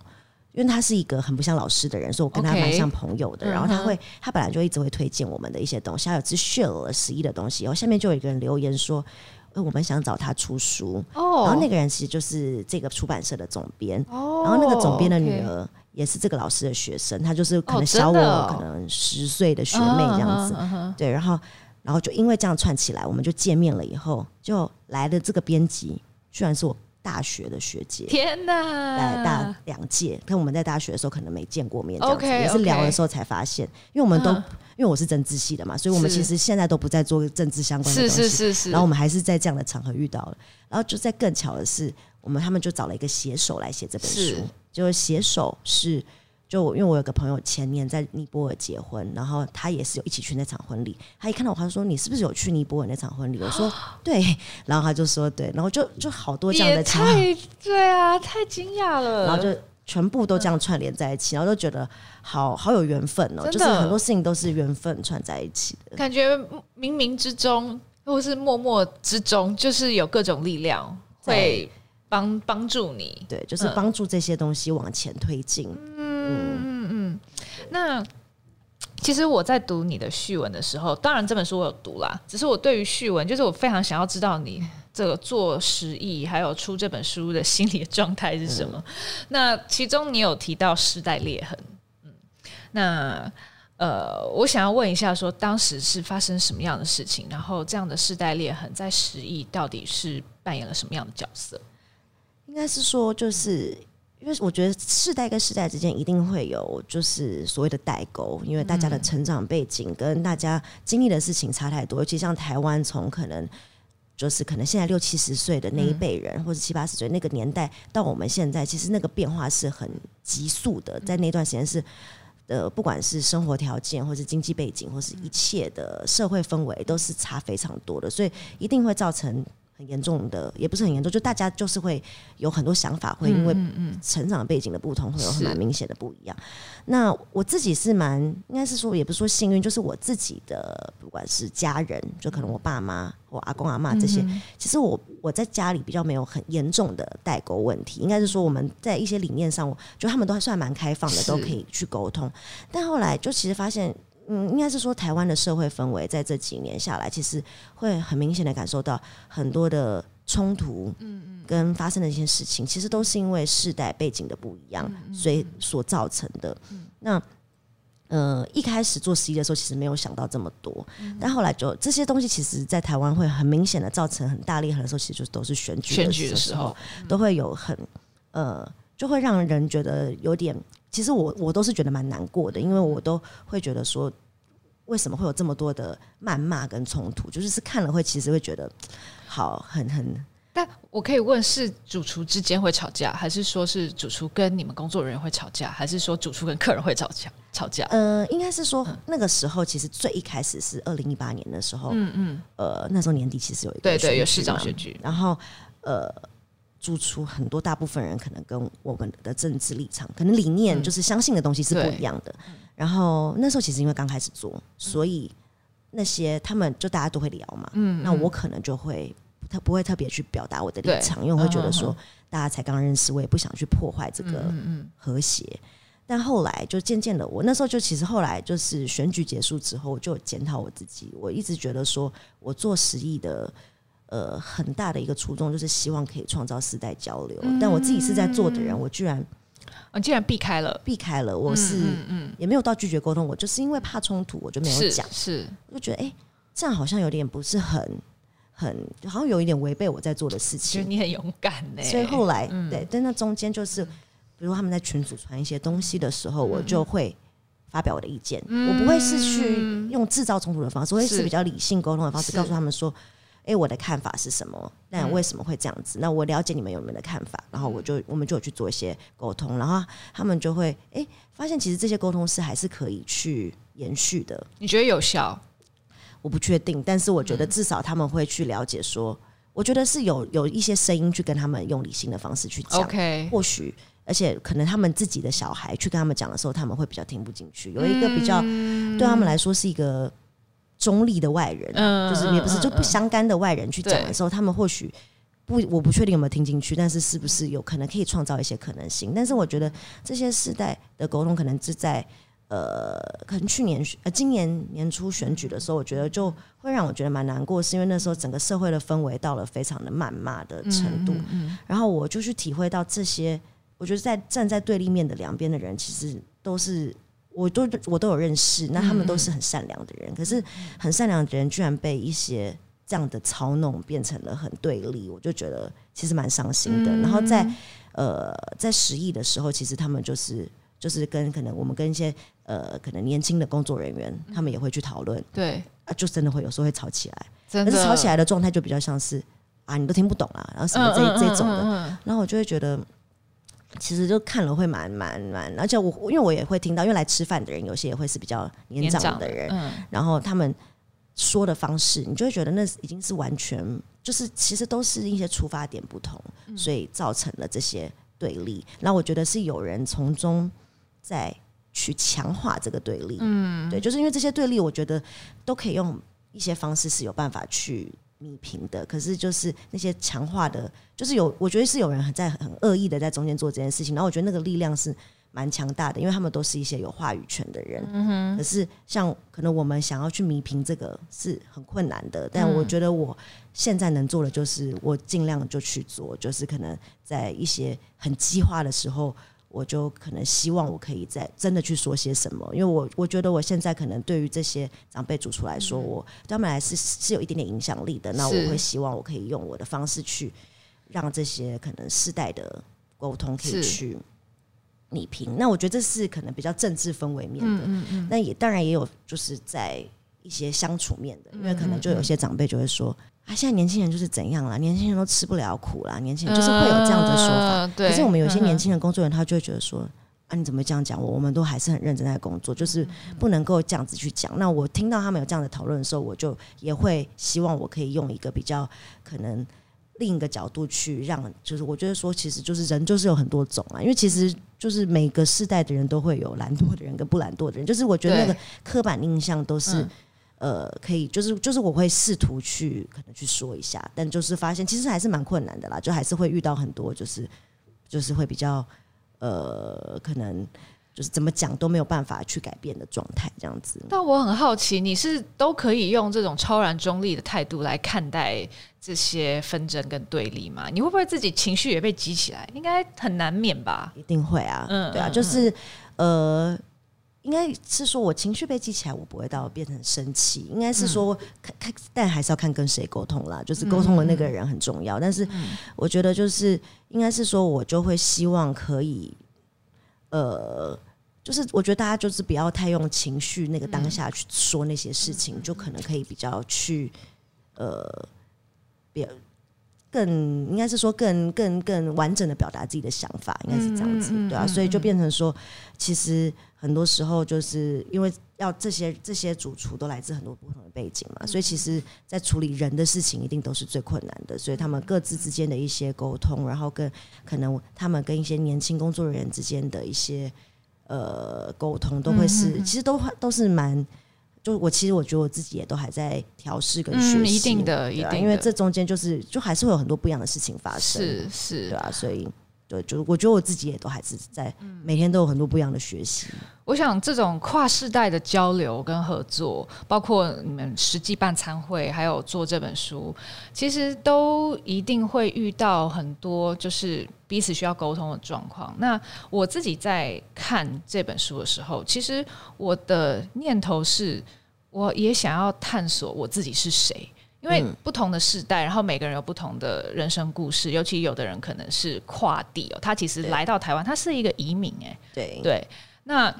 因为他是一个很不像老师的人，所以我跟他蛮像朋友的。Okay, 然后他会，他本来就一直会推荐我们的一些东西。还有次 share 了十一的东西，然后下面就有一个人留言说：“呃，我们想找他出书。”哦。然后那个人其实就是这个出版社的总编。哦。然后那个总编的女儿也是这个老师的学生，她就是可能小我可能十岁的学妹这样子。对。然后，然后就因为这样串起来，我们就见面了以后，就来的这个编辑居然是我。大学的学姐，天哪！来大两届，跟我们在大学的时候可能没见过面，这样子也是聊的时候才发现。因为我们都因为我是政治系的嘛，所以我们其实现在都不再做政治相关的东西。是是是是。然后我们还是在这样的场合遇到了，然后就在更巧的是，我们他们就找了一个写手来写这本书，就是写手是。就我因为我有个朋友前年在尼泊尔结婚，然后他也是有一起去那场婚礼。他一看到我，他说：“你是不是有去尼泊尔那场婚礼？”我说：“对。”然后他就说：“对。”然后就就好多这样的场，太对啊，太惊讶了。然后就全部都这样串联在一起，然后就觉得好好有缘分哦。就是很多事情都是缘分串在一起的，感觉冥冥之中或是默默之中，就是有各种力量会帮帮助你。对，就是帮助这些东西往前推进。嗯嗯嗯嗯，那其实我在读你的序文的时候，当然这本书我有读啦，只是我对于序文，就是我非常想要知道你这个做实意还有出这本书的心理状态是什么。嗯、那其中你有提到世代裂痕，嗯，那呃，我想要问一下说，说当时是发生什么样的事情，然后这样的世代裂痕在时艺到底是扮演了什么样的角色？应该是说就是。因为我觉得世代跟世代之间一定会有就是所谓的代沟，因为大家的成长背景跟大家经历的事情差太多。尤其像台湾，从可能就是可能现在六七十岁的那一辈人，或者七八十岁那个年代到我们现在，其实那个变化是很急速的。在那段时间是呃不管是生活条件，或是经济背景，或是一切的社会氛围，都是差非常多的，所以一定会造成。很严重的，也不是很严重，就大家就是会有很多想法，会因为成长背景的不同，会有很蛮明显的不一样。那我自己是蛮，应该是说，也不是说幸运，就是我自己的，不管是家人，就可能我爸妈、我阿公阿妈这些，嗯、其实我我在家里比较没有很严重的代沟问题，应该是说我们在一些理念上，就他们都还算蛮开放的，都可以去沟通。但后来就其实发现。嗯，应该是说台湾的社会氛围在这几年下来，其实会很明显的感受到很多的冲突，嗯嗯，跟发生的一些事情，其实都是因为世代背景的不一样，所以所造成的。那呃，一开始做实习的时候，其实没有想到这么多，但后来就这些东西，其实在台湾会很明显的造成很大裂痕的时候，其实就都是选举选举的时候，都会有很呃，就会让人觉得有点。其实我我都是觉得蛮难过的，因为我都会觉得说，为什么会有这么多的谩骂跟冲突？就是是看了会其实会觉得好很很。但我可以问，是主厨之间会吵架，还是说是主厨跟你们工作人员会吵架，还是说主厨跟客人会吵架？吵架？呃，应该是说那个时候，其实最一开始是二零一八年的时候，嗯嗯，呃，那时候年底其实有一个对对有市长选举，然后呃。做出很多大部分人可能跟我们的政治立场、可能理念就是相信的东西是不一样的。嗯、然后那时候其实因为刚开始做，所以那些他们就大家都会聊嘛。嗯，那我可能就会特不会特别去表达我的立场，因为我会觉得说大家才刚认识，我也不想去破坏这个和谐。但后来就渐渐的，我那时候就其实后来就是选举结束之后，我就检讨我自己。我一直觉得说我做十亿的。呃，很大的一个初衷就是希望可以创造世代交流，嗯、但我自己是在做的人，我居然，啊，竟然避开了，避开了，我是，嗯，也没有到拒绝沟通，我就是因为怕冲突，我就没有讲，是，我就觉得，哎、欸，这样好像有点不是很，很，好像有一点违背我在做的事情。你很勇敢呢，所以后来，嗯、对，但那中间就是，比如他们在群组传一些东西的时候，我就会发表我的意见，嗯、我不会是去用制造冲突的方式，我会是比较理性沟通的方式，告诉他们说。哎，我的看法是什么？那为什么会这样子？嗯、那我了解你们有你们的看法，然后我就我们就有去做一些沟通，然后他们就会哎发现其实这些沟通是还是可以去延续的。你觉得有效？我不确定，但是我觉得至少他们会去了解说，嗯、我觉得是有有一些声音去跟他们用理性的方式去讲。OK，或许而且可能他们自己的小孩去跟他们讲的时候，他们会比较听不进去。有一个比较、嗯、对他们来说是一个。中立的外人，嗯、就是也不是就不相干的外人去讲的时候，他们或许不，我不确定有没有听进去，但是是不是有可能可以创造一些可能性？但是我觉得这些世代的沟通，可能是在呃，可能去年呃今年年初选举的时候，我觉得就会让我觉得蛮难过，是因为那时候整个社会的氛围到了非常的谩骂的程度，嗯嗯嗯、然后我就去体会到这些，我觉得在站在对立面的两边的人，其实都是。我都我都有认识，那他们都是很善良的人，嗯、可是很善良的人居然被一些这样的操弄变成了很对立，我就觉得其实蛮伤心的。嗯、然后在呃在十亿的时候，其实他们就是就是跟可能我们跟一些呃可能年轻的工作人员，他们也会去讨论，对。啊，就真的会有时候会吵起来，但是吵起来的状态就比较像是啊你都听不懂啊，然后什么这、嗯、这种的，然后我就会觉得。其实就看了会蛮蛮蛮，而且我因为我也会听到，因为来吃饭的人有些也会是比较年长的人，嗯、然后他们说的方式，你就会觉得那已经是完全就是其实都是一些出发点不同，嗯、所以造成了这些对立。那我觉得是有人从中在去强化这个对立，嗯，对，就是因为这些对立，我觉得都可以用一些方式是有办法去。弭平的，可是就是那些强化的，就是有，我觉得是有人很在很恶意的在中间做这件事情，然后我觉得那个力量是蛮强大的，因为他们都是一些有话语权的人。嗯哼。可是像可能我们想要去弥平这个是很困难的，但我觉得我现在能做的就是我尽量就去做，就是可能在一些很激化的时候。我就可能希望我可以再真的去说些什么，因为我我觉得我现在可能对于这些长辈主厨来说，我对他们来是是有一点点影响力的。那我会希望我可以用我的方式去让这些可能世代的沟通可以去弭平。那我觉得这是可能比较政治氛围面的，那也当然也有就是在一些相处面的，因为可能就有些长辈就会说。啊，现在年轻人就是怎样啦？年轻人都吃不了苦啦。年轻人就是会有这样的说法。可是我们有些年轻人工作人员，他就会觉得说，啊，你怎么这样讲我？我们都还是很认真在工作，就是不能够这样子去讲。那我听到他们有这样的讨论的时候，我就也会希望我可以用一个比较可能另一个角度去让，就是我觉得说，其实就是人就是有很多种啊，因为其实就是每个世代的人都会有懒惰的人跟不懒惰的人，就是我觉得那个刻板印象都是、嗯、呃可以，就是就是我会试图去可能去说一下，但就是发现其实还是蛮困难的啦，就还是会遇到很多就是就是会比较。呃，可能就是怎么讲都没有办法去改变的状态，这样子。但我很好奇，你是都可以用这种超然中立的态度来看待这些纷争跟对立吗？你会不会自己情绪也被激起来？应该很难免吧？一定会啊，嗯，对啊，就是呃，应该是说我情绪被激起来，我不会到变成生气，应该是说看看，但还是要看跟谁沟通啦，就是沟通的那个人很重要。但是我觉得就是。应该是说，我就会希望可以，呃，就是我觉得大家就是不要太用情绪那个当下去说那些事情，就可能可以比较去，呃，比较更应该是说更更更完整的表达自己的想法，应该是这样子，对啊，所以就变成说，其实。很多时候就是因为要这些这些主厨都来自很多不同的背景嘛，所以其实，在处理人的事情一定都是最困难的。所以他们各自之间的一些沟通，然后跟可能他们跟一些年轻工作人员之间的一些呃沟通，都会是其实都都是蛮，就我其实我觉得我自己也都还在调试跟学习，一定的，一定，因为这中间就是就还是会有很多不一样的事情发生，是是，对啊，所以。对，就是我觉得我自己也都还是在每天都有很多不一样的学习。我想这种跨世代的交流跟合作，包括你们实际办参会，还有做这本书，其实都一定会遇到很多就是彼此需要沟通的状况。那我自己在看这本书的时候，其实我的念头是，我也想要探索我自己是谁。因为不同的世代，然后每个人有不同的人生故事，尤其有的人可能是跨地哦，他其实来到台湾，他是一个移民哎，对。对，那。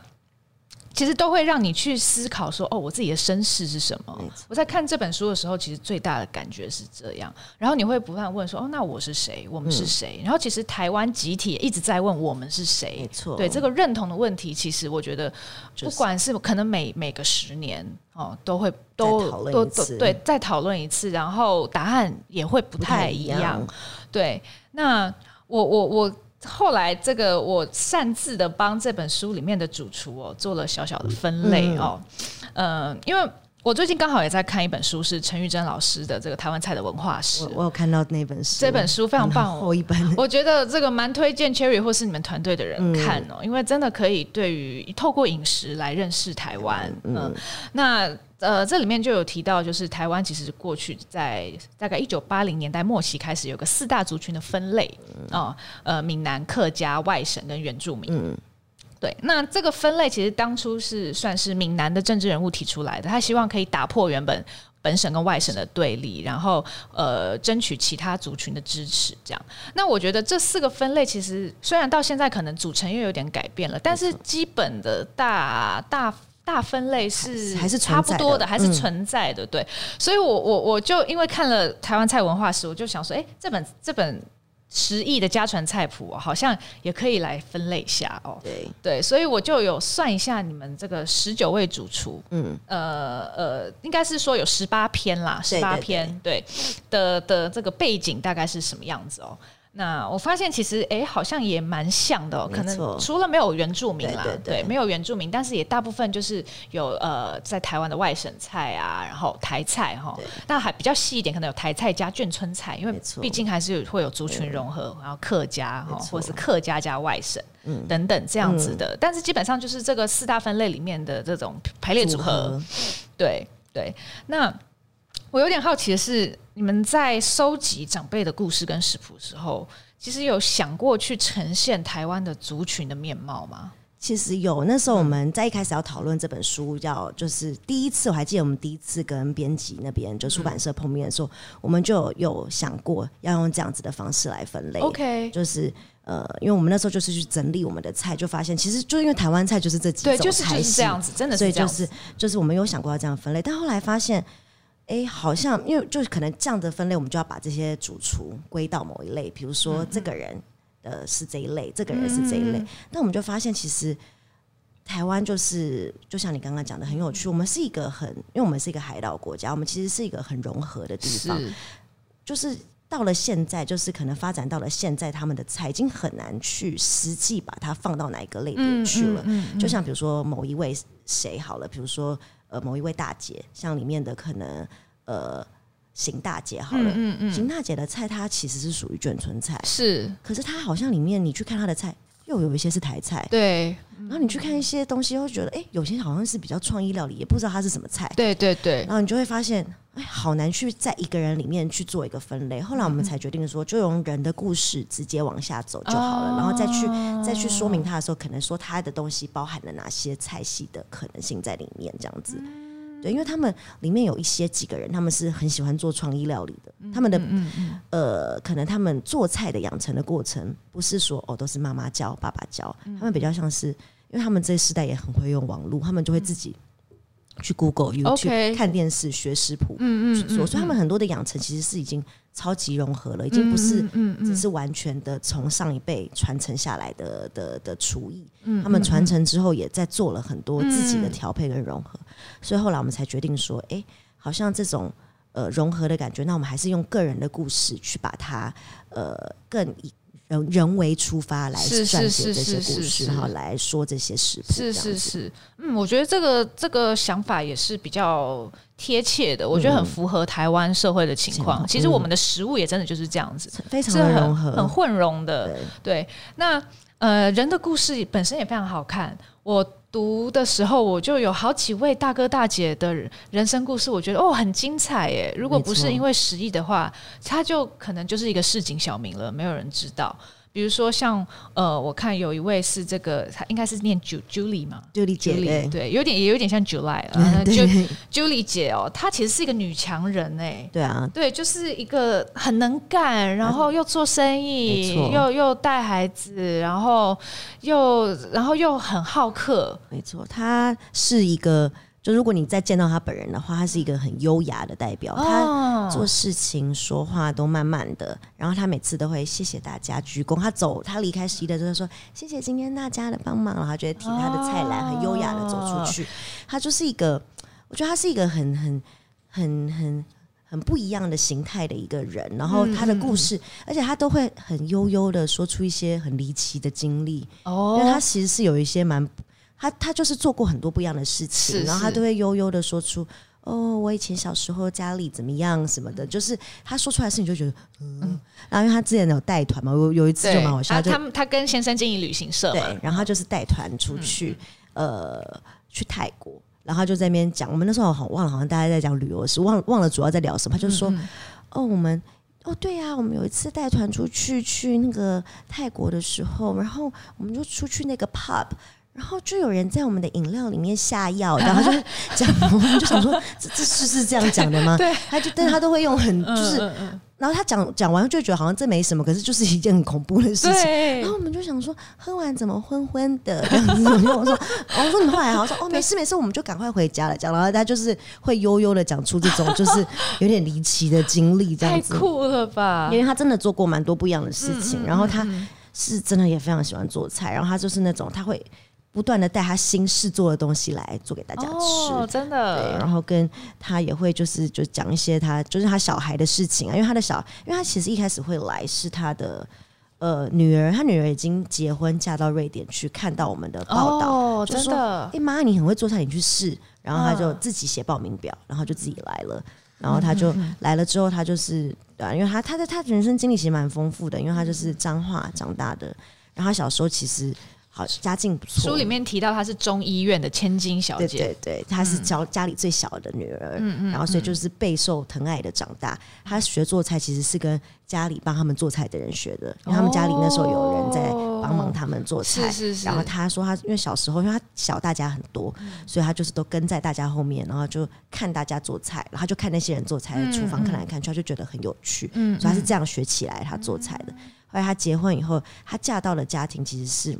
其实都会让你去思考说，哦，我自己的身世是什么？我在看这本书的时候，其实最大的感觉是这样。然后你会不断问说，哦，那我是谁？我们是谁？嗯、然后其实台湾集体也一直在问我们是谁？没错，对这个认同的问题，其实我觉得，不管是可能每每个十年哦，都会都都都对再讨论一次，然后答案也会不太一样。一样对，那我我我。我后来，这个我擅自的帮这本书里面的主厨哦做了小小的分类哦，嗯、呃，因为我最近刚好也在看一本书，是陈玉珍老师的这个台湾菜的文化史。我，我有看到那本书，这本书非常棒，厚一本。我觉得这个蛮推荐 Cherry 或是你们团队的人看哦，嗯、因为真的可以对于透过饮食来认识台湾。嗯，嗯，那。呃，这里面就有提到，就是台湾其实过去在大概一九八零年代末期开始有个四大族群的分类啊、嗯，呃，闽南、客家、外省跟原住民。嗯，对，那这个分类其实当初是算是闽南的政治人物提出来的，他希望可以打破原本本省跟外省的对立，然后呃，争取其他族群的支持。这样，那我觉得这四个分类其实虽然到现在可能组成又有点改变了，但是基本的大大。大分类是还是差不多的，还是存在的，对。所以我我我就因为看了台湾菜文化史，我就想说，哎，这本这本十亿的家传菜谱，好像也可以来分类一下哦。对对，所以我就有算一下你们这个十九位主厨，嗯呃呃，应该是说有十八篇啦，十八篇对的的这个背景大概是什么样子哦。那我发现其实哎，好像也蛮像的，可能除了没有原住民啦，对，没有原住民，但是也大部分就是有呃，在台湾的外省菜啊，然后台菜哈，那还比较细一点，可能有台菜加眷村菜，因为毕竟还是会有族群融合，然后客家哈，或者是客家加外省等等这样子的，嗯、但是基本上就是这个四大分类里面的这种排列组合，组合。对对，那。我有点好奇的是，你们在收集长辈的故事跟食谱的时候，其实有想过去呈现台湾的族群的面貌吗？其实有，那时候我们在一开始要讨论这本书，叫就是第一次，我还记得我们第一次跟编辑那边就出版社碰面的时候，嗯、我们就有，有想过要用这样子的方式来分类。OK，就是呃，因为我们那时候就是去整理我们的菜，就发现其实就因为台湾菜就是这几种菜系，对，就是就是这样子，真的是这样子，所以就是就是我们有想过要这样分类，但后来发现。哎，好像因为就是可能这样的分类，我们就要把这些主厨归到某一类，比如说这个人呃是这一类，这个人是这一类。那、嗯、我们就发现，其实台湾就是就像你刚刚讲的很有趣，我们是一个很，因为我们是一个海岛国家，我们其实是一个很融合的地方，是就是。到了现在，就是可能发展到了现在，他们的菜已经很难去实际把它放到哪一个类别去了。嗯嗯嗯、就像比如说某一位谁好了，比如说呃某一位大姐，像里面的可能呃邢大姐好了，嗯嗯，邢、嗯、大姐的菜它其实是属于眷村菜，是，可是它好像里面你去看她的菜。又有一些是台菜，对。然后你去看一些东西，会觉得，哎、欸，有些好像是比较创意料理，也不知道它是什么菜。对对对。然后你就会发现，哎，好难去在一个人里面去做一个分类。后来我们才决定说，就用人的故事直接往下走就好了，然后再去再去说明它的时候，可能说它的东西包含了哪些菜系的可能性在里面，这样子。对，因为他们里面有一些几个人，他们是很喜欢做创意料理的。他们的呃，可能他们做菜的养成的过程，不是说哦都是妈妈教、爸爸教，他们比较像是，因为他们这一世代也很会用网络，他们就会自己。去 Google、YouTube. 看电视、学食谱，嗯嗯，所以他们很多的养成其实是已经超级融合了，已经不是只是完全的从上一辈传承下来的的的厨艺，嗯，他们传承之后也在做了很多自己的调配跟融合，所以后来我们才决定说，哎，好像这种呃融合的感觉，那我们还是用个人的故事去把它呃更以。人人为出发来撰写这些故事，然后来说这些食谱。是是是，嗯，我觉得这个这个想法也是比较贴切的，我觉得很符合台湾社会的情况。嗯、其实我们的食物也真的就是这样子，嗯、非常的融合，很混融的。对，对，那呃，人的故事本身也非常好看。我读的时候，我就有好几位大哥大姐的人生故事，我觉得哦很精彩耶。如果不是因为失忆的话，他就可能就是一个市井小民了，没有人知道。比如说像呃，我看有一位是这个，他应该是念 Julie 嘛，Julie 姐，Julie, 对，有点也有点像 July 了。Julie Julie 姐哦，她其实是一个女强人哎，对啊，对，就是一个很能干，然后又做生意，嗯、又又带孩子，然后又然后又很好客，没错，她是一个。就如果你再见到他本人的话，他是一个很优雅的代表。他做事情说话都慢慢的，然后他每次都会谢谢大家鞠躬。他走，他离开十一的时候说谢谢今天大家的帮忙，然后他觉得提他的菜篮很优雅的走出去。他就是一个，我觉得他是一个很很很很很不一样的形态的一个人。然后他的故事，而且他都会很悠悠的说出一些很离奇的经历。哦，因为他其实是有一些蛮。他他就是做过很多不一样的事情，是是然后他都会悠悠的说出哦，我以前小时候家里怎么样什么的，就是他说出来的事情就觉得嗯，嗯。然后因为他之前有带团嘛，有有一次就蛮好笑，他他跟先生经营旅行社嘛，对，然后他就是带团出去、嗯、呃去泰国，然后他就在那边讲，我们那时候好忘了，好像大家在讲旅游时，忘忘了主要在聊什么，他就说哦我们哦对呀、啊，我们有一次带团出去去那个泰国的时候，然后我们就出去那个 pub。然后就有人在我们的饮料里面下药，然后就 讲，我们就想说，这这是是这样讲的吗？对，他就但他都会用很就是，然后他讲讲完就觉得好像这没什么，可是就是一件很恐怖的事情。然后我们就想说，喝完怎么昏昏的这样子？然后我说，我说你们后来好像说哦没事没事，我们就赶快回家了。讲，然后他就是会悠悠的讲出这种就是有点离奇的经历，这样子。太酷了吧？因为他真的做过蛮多不一样的事情，然后他是真的也非常喜欢做菜，然后他就是那种他会。不断的带他新试做的东西来做给大家吃，哦，真的。对，然后跟他也会就是就讲一些他就是他小孩的事情啊，因为他的小，因为他其实一开始会来是他的呃女儿，他女儿已经结婚嫁到瑞典去，看到我们的报道，哦，就说，真的。哎妈，你很会做菜，你去试。然后他就自己写报名表，然后就自己来了。然后他就来了之后，他就是对啊，因为他他的他人生经历其实蛮丰富的，因为他就是彰化长大的，然后他小时候其实。好，家境不错。书里面提到她是中医院的千金小姐，对对对，她是家家里最小的女儿，嗯嗯，然后所以就是备受疼爱的长大。她学做菜其实是跟家里帮他们做菜的人学的，因为他们家里那时候有人在帮忙他们做菜，是是是。然后她说她因为小时候因为她小大家很多，所以她就是都跟在大家后面，然后就看大家做菜，然后就看那些人做菜的厨房看来看去，她就觉得很有趣，嗯，所以她是这样学起来她做菜的。后来她结婚以后，她嫁到了家庭其实是。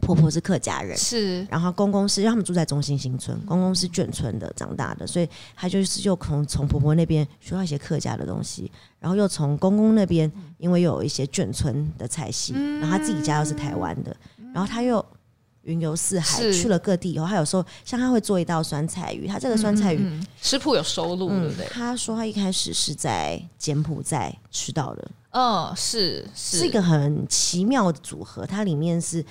婆婆是客家人，是，然后公公是因为他们住在中心新村，公公是眷村的长大的，所以他就是又从从婆婆那边学到一些客家的东西，然后又从公公那边，因为又有一些眷村的菜系，然后他自己家又是台湾的，然后他又云游四海，去了各地以后，他有时候像他会做一道酸菜鱼，他这个酸菜鱼食谱有收录，对不对？他说他一开始是在柬埔寨吃到的，嗯，是。是一个很奇妙的组合，它里面是。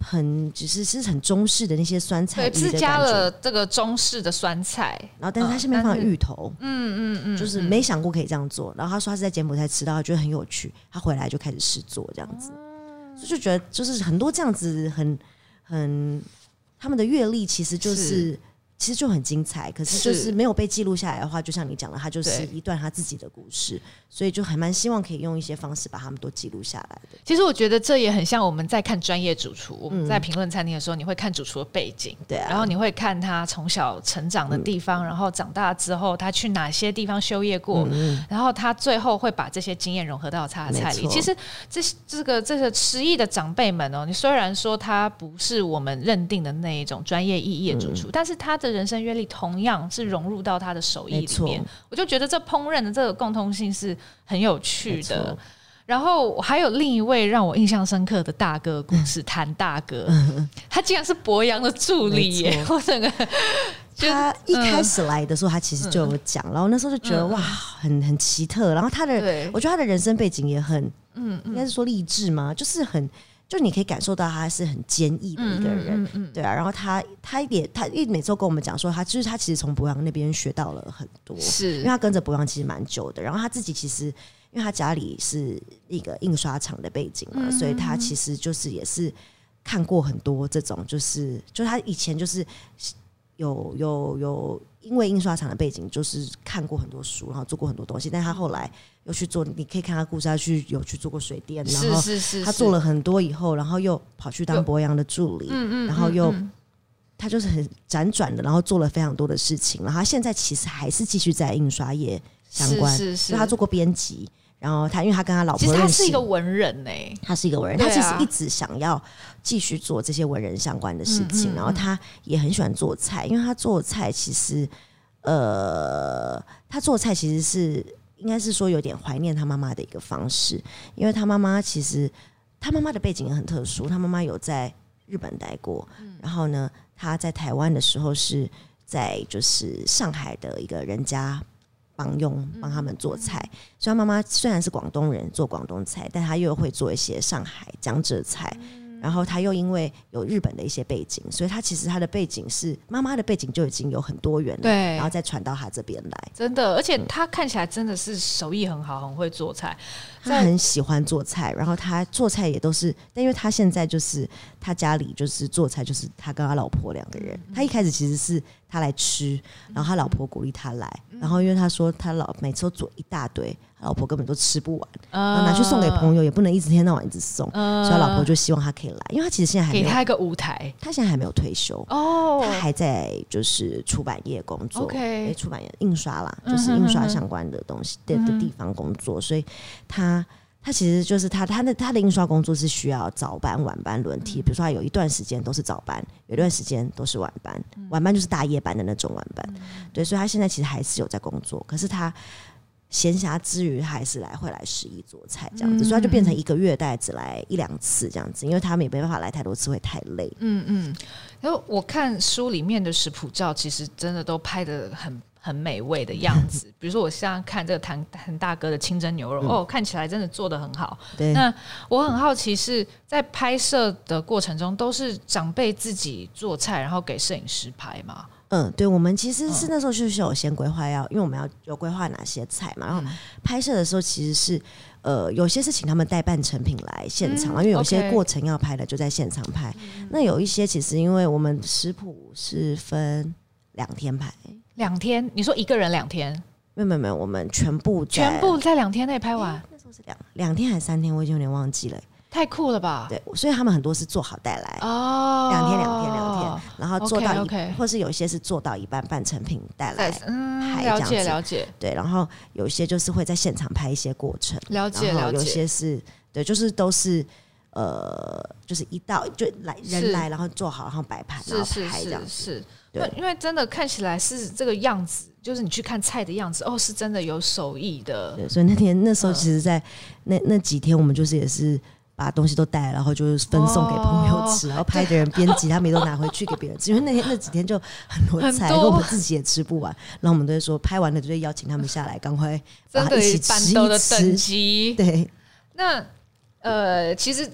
很只是是很中式的那些酸菜，对，是加了这个中式的酸菜，然后但是它下面放芋头，嗯嗯嗯，就是没想过可以这样做。然后他说他是在柬埔寨吃到，他觉得很有趣，他回来就开始试做这样子，所以就觉得就是很多这样子很很他们的阅历其实就是。其实就很精彩，可是就是没有被记录下来的话，就像你讲的，它就是一段他自己的故事，所以就还蛮希望可以用一些方式把他们都记录下来的。其实我觉得这也很像我们在看专业主厨，我们在评论餐厅的时候，你会看主厨的背景，对啊，然后你会看他从小成长的地方，然后长大之后他去哪些地方修业过，然后他最后会把这些经验融合到他的菜里。其实这这个这个食艺的长辈们哦，你虽然说他不是我们认定的那一种专业意义的主厨，但是他的。人生阅历同样是融入到他的手艺里面，我就觉得这烹饪的这个共通性是很有趣的。然后还有另一位让我印象深刻的大哥故事，谭大哥，他竟然是博洋的助理耶！我整个他一开始来的时候，他其实就有讲，然后那时候就觉得哇，很很奇特。然后他的，我觉得他的人生背景也很，嗯，应该是说励志嘛？就是很。就你可以感受到他是很坚毅的一个人，嗯嗯嗯、对啊。然后他他也他一每周跟我们讲说，他就是他其实从博洋那边学到了很多，是因为他跟着博洋其实蛮久的。然后他自己其实因为他家里是一个印刷厂的背景嘛，嗯、所以他其实就是也是看过很多这种，就是就他以前就是有有有因为印刷厂的背景，就是看过很多书，然后做过很多东西。但他后来。又去做，你可以看他故事，他去有去做过水电，然后他做了很多以后，然后又跑去当博洋的助理，嗯嗯，然后又他就是很辗转的，然后做了非常多的事情，然后他现在其实还是继续在印刷业相关，是是，他做过编辑，然后他因为他跟他老婆其实，他是一个文人呢，他是一个文人，他其实一直想要继续做这些文人相关的事情，然后他也很喜欢做菜，因为他做菜其实，呃，他做菜其实是。应该是说有点怀念他妈妈的一个方式，因为他妈妈其实他妈妈的背景也很特殊，他妈妈有在日本待过，然后呢，他在台湾的时候是在就是上海的一个人家帮佣帮他们做菜，所以他妈妈虽然是广东人做广东菜，但他又会做一些上海江浙菜。然后他又因为有日本的一些背景，所以他其实他的背景是妈妈的背景就已经有很多元了，对，然后再传到他这边来，真的，而且他看起来真的是手艺很好，很会做菜。他很喜欢做菜，然后他做菜也都是，但因为他现在就是他家里就是做菜，就是他跟他老婆两个人。他一开始其实是他来吃，然后他老婆鼓励他来，然后因为他说他老每次都做一大堆。老婆根本都吃不完，然后拿去送给朋友，也不能一直天到晚一直送，所以老婆就希望他可以来，因为他其实现在还没有给他一个舞台，他现在还没有退休哦，他还在就是出版业工作，OK，出版业印刷啦，就是印刷相关的东西的的地方工作，所以他他其实就是他他的他的印刷工作是需要早班晚班轮替，比如说他有一段时间都是早班，有一段时间都是晚班，晚班就是大夜班的那种晚班，对，所以他现在其实还是有在工作，可是他。闲暇之余，还是来会来食艺做菜这样子，嗯、所以他就变成一个月带只来一两次这样子，因为他们也没办法来太多次，会太累。嗯嗯，然后我看书里面的食谱照，其实真的都拍的很很美味的样子。比如说我现在看这个谭谭大哥的清蒸牛肉，嗯、哦，看起来真的做的很好。对，那我很好奇是在拍摄的过程中，都是长辈自己做菜，然后给摄影师拍吗？嗯，对，我们其实是那时候就是有先规划要，因为我们要有规划哪些菜嘛，然后拍摄的时候其实是呃有些是请他们代办成品来现场，因为有些过程要拍的就在现场拍。那有一些其实因为我们食谱是分两天拍，两天？你说一个人两天？没有没有没有，我们全部全部在两天内拍完。那时候是两两天还是三天？我已经有点忘记了。太酷了吧！对，所以他们很多是做好带来哦，两天两天两天，然后做到一，okay, okay 或是有一些是做到一半半成品带来，嗯，了解了解。对，然后有一些就是会在现场拍一些过程，了解了解。有些是对，就是都是呃，就是一到就来人来，然后做好，然后摆盘，然后拍这样子。是，对，因为真的看起来是这个样子，就是你去看菜的样子，哦，是真的有手艺的。对，所以那天那时候，其实在那那几天，我们就是也是把东西都带，然后就是分送给朋友吃，然后拍的人编辑他们也都拿回去给别人吃。因为那天那几天就很多菜，我们自己也吃不完，然后我们都会说拍完了就会邀请他们下来，赶快 一起吃一吃。对，那。呃，其实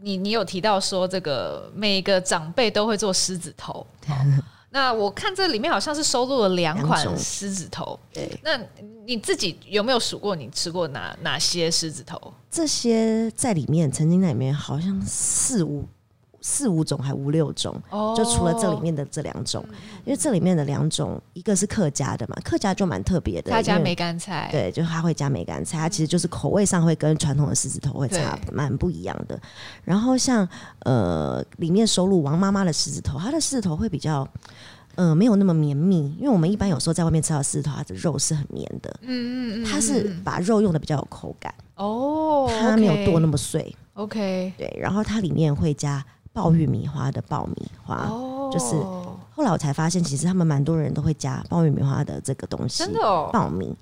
你你有提到说，这个每个长辈都会做狮子头。那我看这里面好像是收录了两款狮子头。对，那你自己有没有数过你吃过哪哪些狮子头？这些在里面曾经在里面好像四五。四五种还五六种，就除了这里面的这两种，因为这里面的两种，一个是客家的嘛，客家就蛮特别的，他加梅干菜，对，就他会加梅干菜，它其实就是口味上会跟传统的狮子头会差蛮不一样的。然后像呃里面收录王妈妈的狮子头，它的狮子头会比较呃没有那么绵密，因为我们一般有时候在外面吃到狮子头，它的肉是很绵的，嗯嗯嗯，它是把肉用的比较有口感哦，它没有剁那么碎，OK，对，然后它里面会加。爆玉米花的爆米花，哦、就是后来我才发现，其实他们蛮多人都会加爆玉米花的这个东西，真的哦，爆米，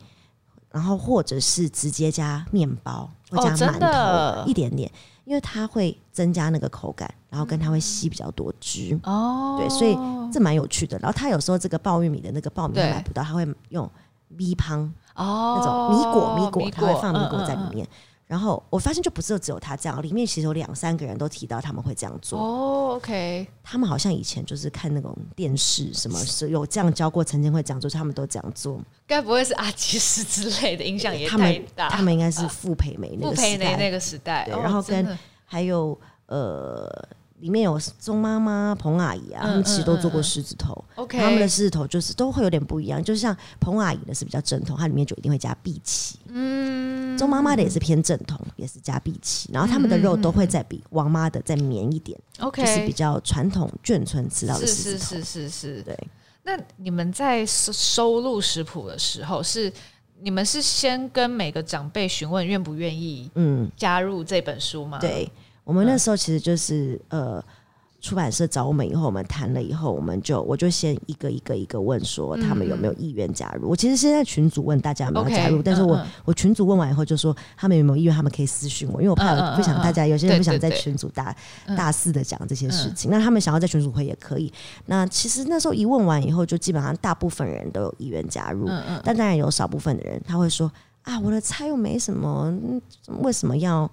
然后或者是直接加面包，会加馒头、哦、一点点，因为它会增加那个口感，然后跟它会吸比较多汁。哦，对，所以这蛮有趣的。然后他有时候这个爆玉米的那个爆米花买不到，他会用米香哦，那种米果米果，他会放米果在里面。嗯。嗯然后我发现就不是只有他这样，里面其实有两三个人都提到他们会这样做。哦，OK，他们好像以前就是看那种电视，什么是有这样教过，曾经会这样做，他们都这样做。该不会是阿基师之类的影响也太大？他们应该是傅培梅那个时代，那个时代。对，然后跟还有呃。里面有钟妈妈、彭阿姨啊，他们其实都做过狮子头。OK，他们的狮子头就是都会有点不一样，就像彭阿姨的是比较正统，它里面就一定会加碧琪。嗯，钟妈妈的也是偏正统，也是加荸荠。然后他们的肉都会再比王妈的再绵一点。OK，就是比较传统眷村吃到的狮子头。是是是是是，对。那你们在收收录食谱的时候，是你们是先跟每个长辈询问愿不愿意嗯加入这本书吗？对。我们那时候其实就是呃，出版社找我们以后，我们谈了以后，我们就我就先一个一个一个问说他们有没有意愿加入。我其实现在群组问大家有没有加入，但是我我群组问完以后就说他们有没有意愿，他们可以私信我，因为我怕我不想大家有些人不想在群组大大肆的讲这些事情，那他们想要在群组会也可以。那其实那时候一问完以后，就基本上大部分人都有意愿加入，但当然有少部分的人他会说啊，我的菜又没什么，为什么要？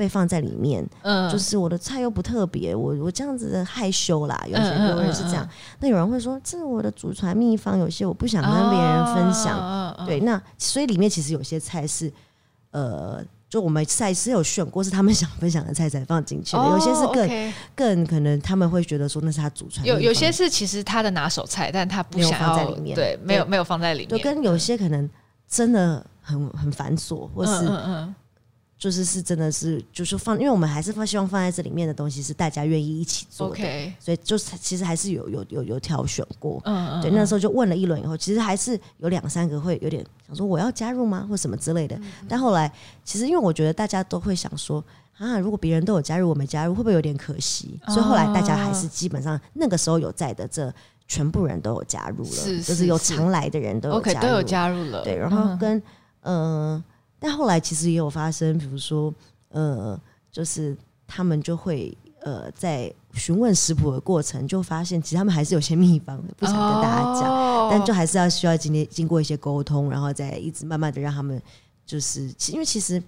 被放在里面，嗯，就是我的菜又不特别，我我这样子的害羞啦。有些有人是这样，那有人会说这是我的祖传秘方，有些我不想跟别人分享。对，那所以里面其实有些菜是，呃，就我们赛是有选过，是他们 想分享的菜才放进去的。有些是更更可能他们会觉得说那是他祖传，有有些是其实他的拿手菜，但他不想放在里面，对，没有没有放在里面。就跟有些可能真的很很繁琐，或是嗯。就是是真的是，就是放，因为我们还是放希望放在这里面的东西是大家愿意一起做的.所以就是其实还是有有有有挑选过，对，那时候就问了一轮以后，其实还是有两三个会有点想说我要加入吗，或什么之类的，但后来其实因为我觉得大家都会想说啊，如果别人都有加入，我没加入，会不会有点可惜？所以后来大家还是基本上那个时候有在的这全部人都有加入了，是是是，就是有常来的人都有加入，okay, 都有加入了，对，然后跟嗯。呃但后来其实也有发生，比如说，呃，就是他们就会呃在询问食谱的过程，就发现其实他们还是有些秘方不想跟大家讲，哦、但就还是要需要今天经过一些沟通，然后再一直慢慢的让他们就是，因为其实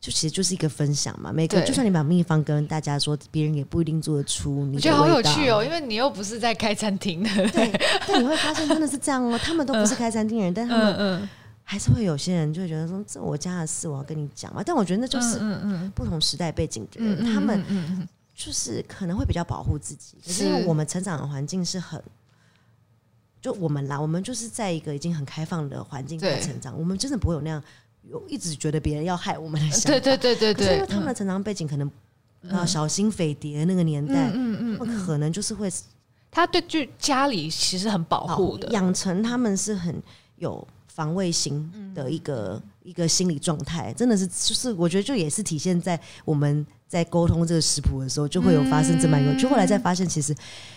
就其实就是一个分享嘛，每个对就算你把秘方跟大家说，别人也不一定做得出你。我觉得好有趣哦，因为你又不是在开餐厅的，对，但你会发现真的是这样哦，他们都不是开餐厅人，嗯、但他们嗯。嗯还是会有些人就会觉得说，这我家的事，我要跟你讲嘛。但我觉得那就是不同时代背景的人，他们就是可能会比较保护自己。可是因为我们成长的环境是很，就我们啦，我们就是在一个已经很开放的环境下成长，我们真的不会有那样有一直觉得别人要害我们的想法。对对对对对。因为他们的成长背景可能啊，小心匪谍那个年代，嗯嗯，可能就是会，他对就家里其实很保护的，养成他们是很有。防卫型的一个一个心理状态，真的是就是我觉得就也是体现在我们在沟通这个食谱的时候，就会有发生这么一个，嗯、就后来再发现其实，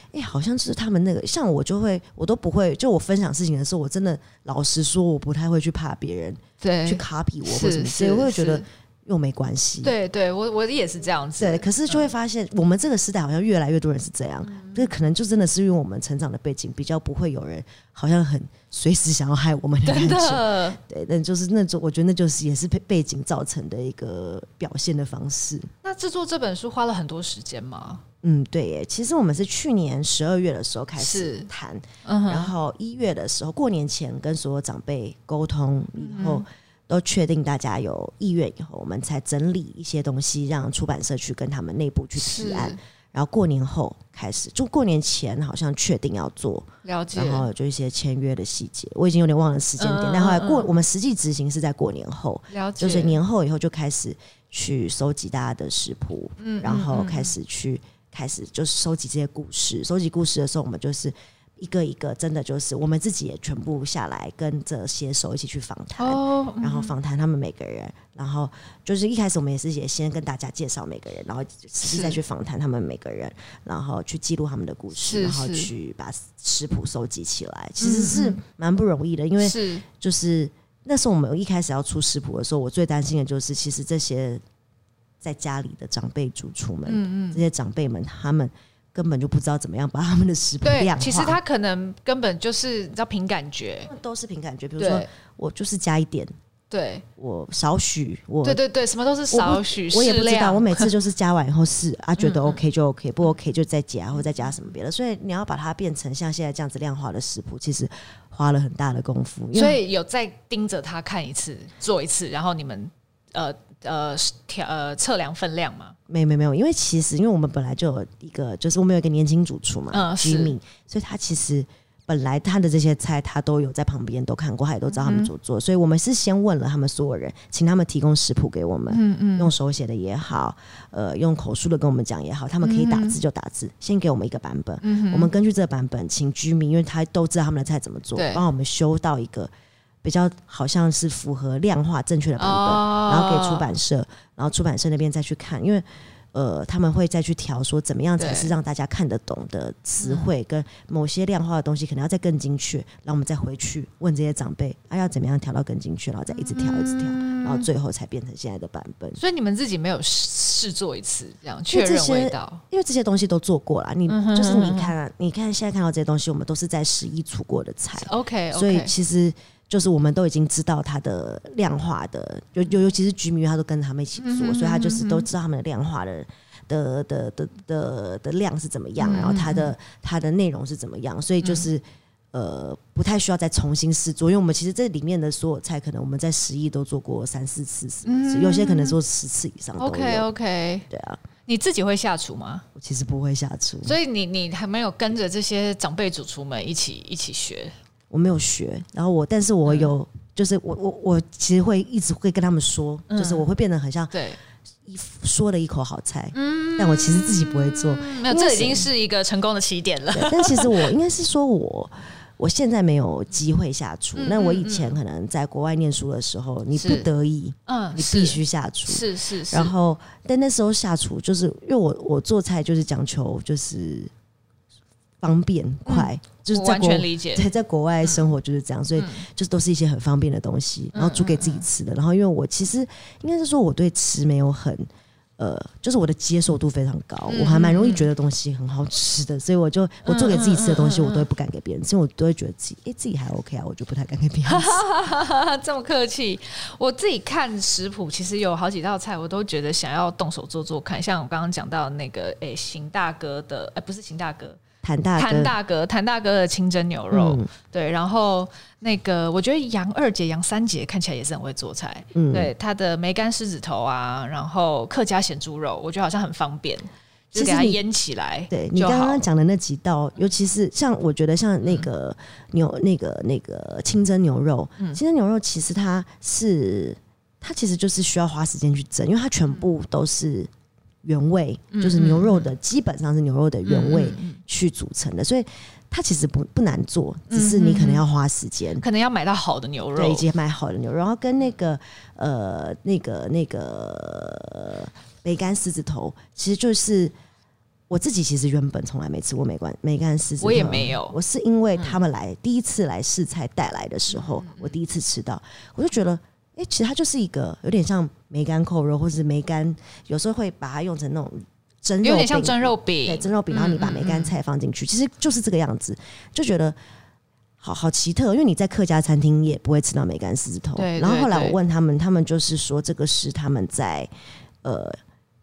哎、欸，好像是他们那个，像我就会我都不会，就我分享事情的时候，我真的老实说，我不太会去怕别人对。去 copy 我或什么，所以我会觉得。又没关系，对对，我我也是这样子。对，可是就会发现，我们这个时代好像越来越多人是这样。这、嗯、可能就真的是因为我们成长的背景比较不会有人，好像很随时想要害我们的感觉。的 对，那就是那种，我觉得那就是也是背背景造成的一个表现的方式。那制作这本书花了很多时间吗？嗯，对耶。其实我们是去年十二月的时候开始谈，嗯、然后一月的时候过年前跟所有长辈沟通以后。嗯都确定大家有意愿以后，我们才整理一些东西，让出版社去跟他们内部去提案。然后过年后开始，就过年前好像确定要做，了解。然后就一些签约的细节，我已经有点忘了时间点。嗯、但后来过，我们实际执行是在过年后，了解。就是年后以后就开始去收集大家的食谱，嗯，然后开始去、嗯、开始就是收集这些故事。收集故事的时候，我们就是。一个一个，真的就是我们自己也全部下来跟着写手一起去访谈，然后访谈他们每个人，然后就是一开始我们也是也先跟大家介绍每个人，然后实际再去访谈他们每个人，然后去记录他们的故事，然后去把食谱收集起来，其实是蛮不容易的，因为就是那时候我们一开始要出食谱的时候，我最担心的就是其实这些在家里的长辈主厨们，嗯嗯。这些长辈们他们。根本就不知道怎么样把他们的食谱量化。其实他可能根本就是你知道凭感觉，都是凭感觉。比如说，我就是加一点，对我少许，我对对对，什么都是少许，我也不知道。我每次就是加完以后试啊，觉得 OK 就 OK，不 OK 就再加，或再加什么别的。所以你要把它变成像现在这样子量化的食谱，其实花了很大的功夫。所以有再盯着他看一次，做一次，然后你们呃。呃，调呃测量分量吗？没有没有没有，因为其实因为我们本来就有一个，就是我们有一个年轻主厨嘛，嗯，居民，所以他其实本来他的这些菜他都有在旁边都看过，他也都知道他们怎么做，嗯、所以我们是先问了他们所有人，请他们提供食谱给我们，嗯嗯，用手写的也好，呃，用口述的跟我们讲也好，他们可以打字就打字，嗯、先给我们一个版本，嗯，我们根据这个版本，请居民，因为他都知道他们的菜怎么做，帮我们修到一个。比较好像是符合量化正确的版本，哦、然后给出版社，然后出版社那边再去看，因为呃他们会再去调说怎么样才是让大家看得懂的词汇，跟某些量化的东西可能要再更精确，然后我们再回去问这些长辈，啊要怎么样调到更精确，然后再一直调一直调，嗯、然后最后才变成现在的版本。所以你们自己没有试做一次这样确认味道，因为这些东西都做过了，你就是你看你看现在看到这些东西，我们都是在十一出过的菜，OK，, okay 所以其实。就是我们都已经知道它的量化的，尤尤尤其是居民，他都跟他们一起做，嗯、哼所以他就是都知道他们的量化的的的的的的量是怎么样，嗯、然后它的它的内容是怎么样，所以就是、嗯、呃不太需要再重新试做，因为我们其实这里面的所有菜，可能我们在十亿都做过三四次，四次，嗯、有些可能做十次以上都有。OK OK，对啊，你自己会下厨吗？我其实不会下厨，所以你你还没有跟着这些长辈主厨们一起一起学。我没有学，然后我，但是我有，嗯、就是我我我其实会一直会跟他们说，嗯、就是我会变得很像对，一说了一口好菜，嗯，但我其实自己不会做，没有，这已经是一个成功的起点了。但其实我 应该是说我我现在没有机会下厨，那、嗯、我以前可能在国外念书的时候，你不得已，嗯，你必须下厨，是是是，然后但那时候下厨就是因为我我做菜就是讲求就是。方便快，嗯、就是在国在在国外生活就是这样，嗯、所以就是都是一些很方便的东西，然后煮给自己吃的。然后因为我其实应该是说我对吃没有很呃，就是我的接受度非常高，我还蛮容易觉得东西很好吃的，所以我就我做给自己吃的东西，我都会不敢给别人吃，因为我都会觉得自己哎、欸、自己还 OK 啊，我就不太敢给别人吃。这么客气，我自己看食谱，其实有好几道菜，我都觉得想要动手做做看，像我刚刚讲到那个哎邢、欸、大哥的哎、欸、不是邢大哥。谭大哥，谭大哥，谭大哥的清蒸牛肉，嗯、对，然后那个我觉得杨二姐、杨三姐看起来也是很会做菜，嗯，对，她的梅干狮子头啊，然后客家咸猪肉，我觉得好像很方便，就给它腌起来。对，你刚刚讲的那几道，尤其是像我觉得像那个牛、嗯、那个那个清蒸牛肉，嗯、清蒸牛肉其实它是它其实就是需要花时间去蒸，因为它全部都是。原味就是牛肉的，基本上是牛肉的原味去组成的，所以它其实不不难做，只是你可能要花时间、嗯，可能要买到好的牛肉，对，以及买好的牛肉，然后跟那个呃那个那个梅干狮子头，其实就是我自己其实原本从来没吃过梅干梅干狮子头，我也没有，我是因为他们来、嗯、第一次来试菜带来的时候，我第一次吃到，我就觉得。哎、欸，其实它就是一个有点像梅干扣肉，或是梅干，有时候会把它用成那种蒸肉饼，有点像蒸肉饼，对，蒸肉饼。然后你把梅干菜放进去，嗯嗯嗯，其实就是这个样子，就觉得好好奇特。因为你在客家餐厅也不会吃到梅干狮子头。对。然后后来我问他们，他们就是说这个是他们在呃。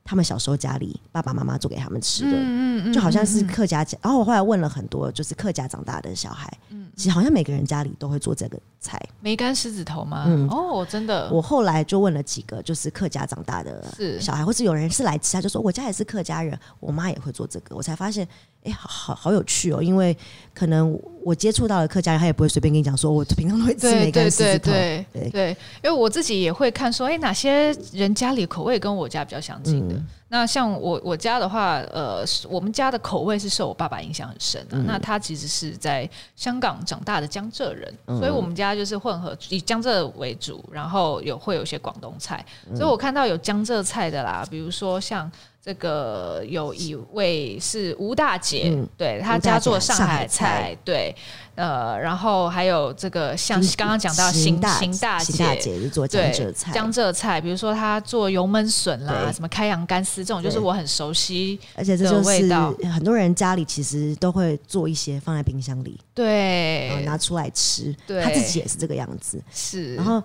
他们小时候家里爸爸妈妈做给他们吃的，嗯嗯嗯、就好像是客家。然后我后来问了很多，就是客家长大的小孩，嗯、其实好像每个人家里都会做这个菜。梅干狮子头吗？嗯，哦，真的。我后来就问了几个，就是客家长大的小孩，或是有人是来吃，他就说我家也是客家人，我妈也会做这个。我才发现，哎、欸，好好好有趣哦，因为可能我接触到的客家人，他也不会随便跟你讲说，我平常都会吃梅干狮子头。对对对，对，因为我自己也会看说，哎、欸，哪些人家里口味跟我家比较相近的。嗯那像我我家的话，呃，我们家的口味是受我爸爸影响很深的。嗯、那他其实是在香港长大的江浙人，嗯、所以我们家就是混合以江浙为主，然后有会有一些广东菜。嗯、所以我看到有江浙菜的啦，比如说像。这个有一位是吴大姐，嗯、对她家做上海菜，对，呃，然后还有这个像刚刚讲到邢大邢大姐，大做江浙菜，江浙菜，比如说她做油焖笋啦，什么开阳干丝这种，就是我很熟悉，而且这种味道，很多人家里其实都会做一些放在冰箱里，对，然后拿出来吃，对，她自己也是这个样子，是，然后。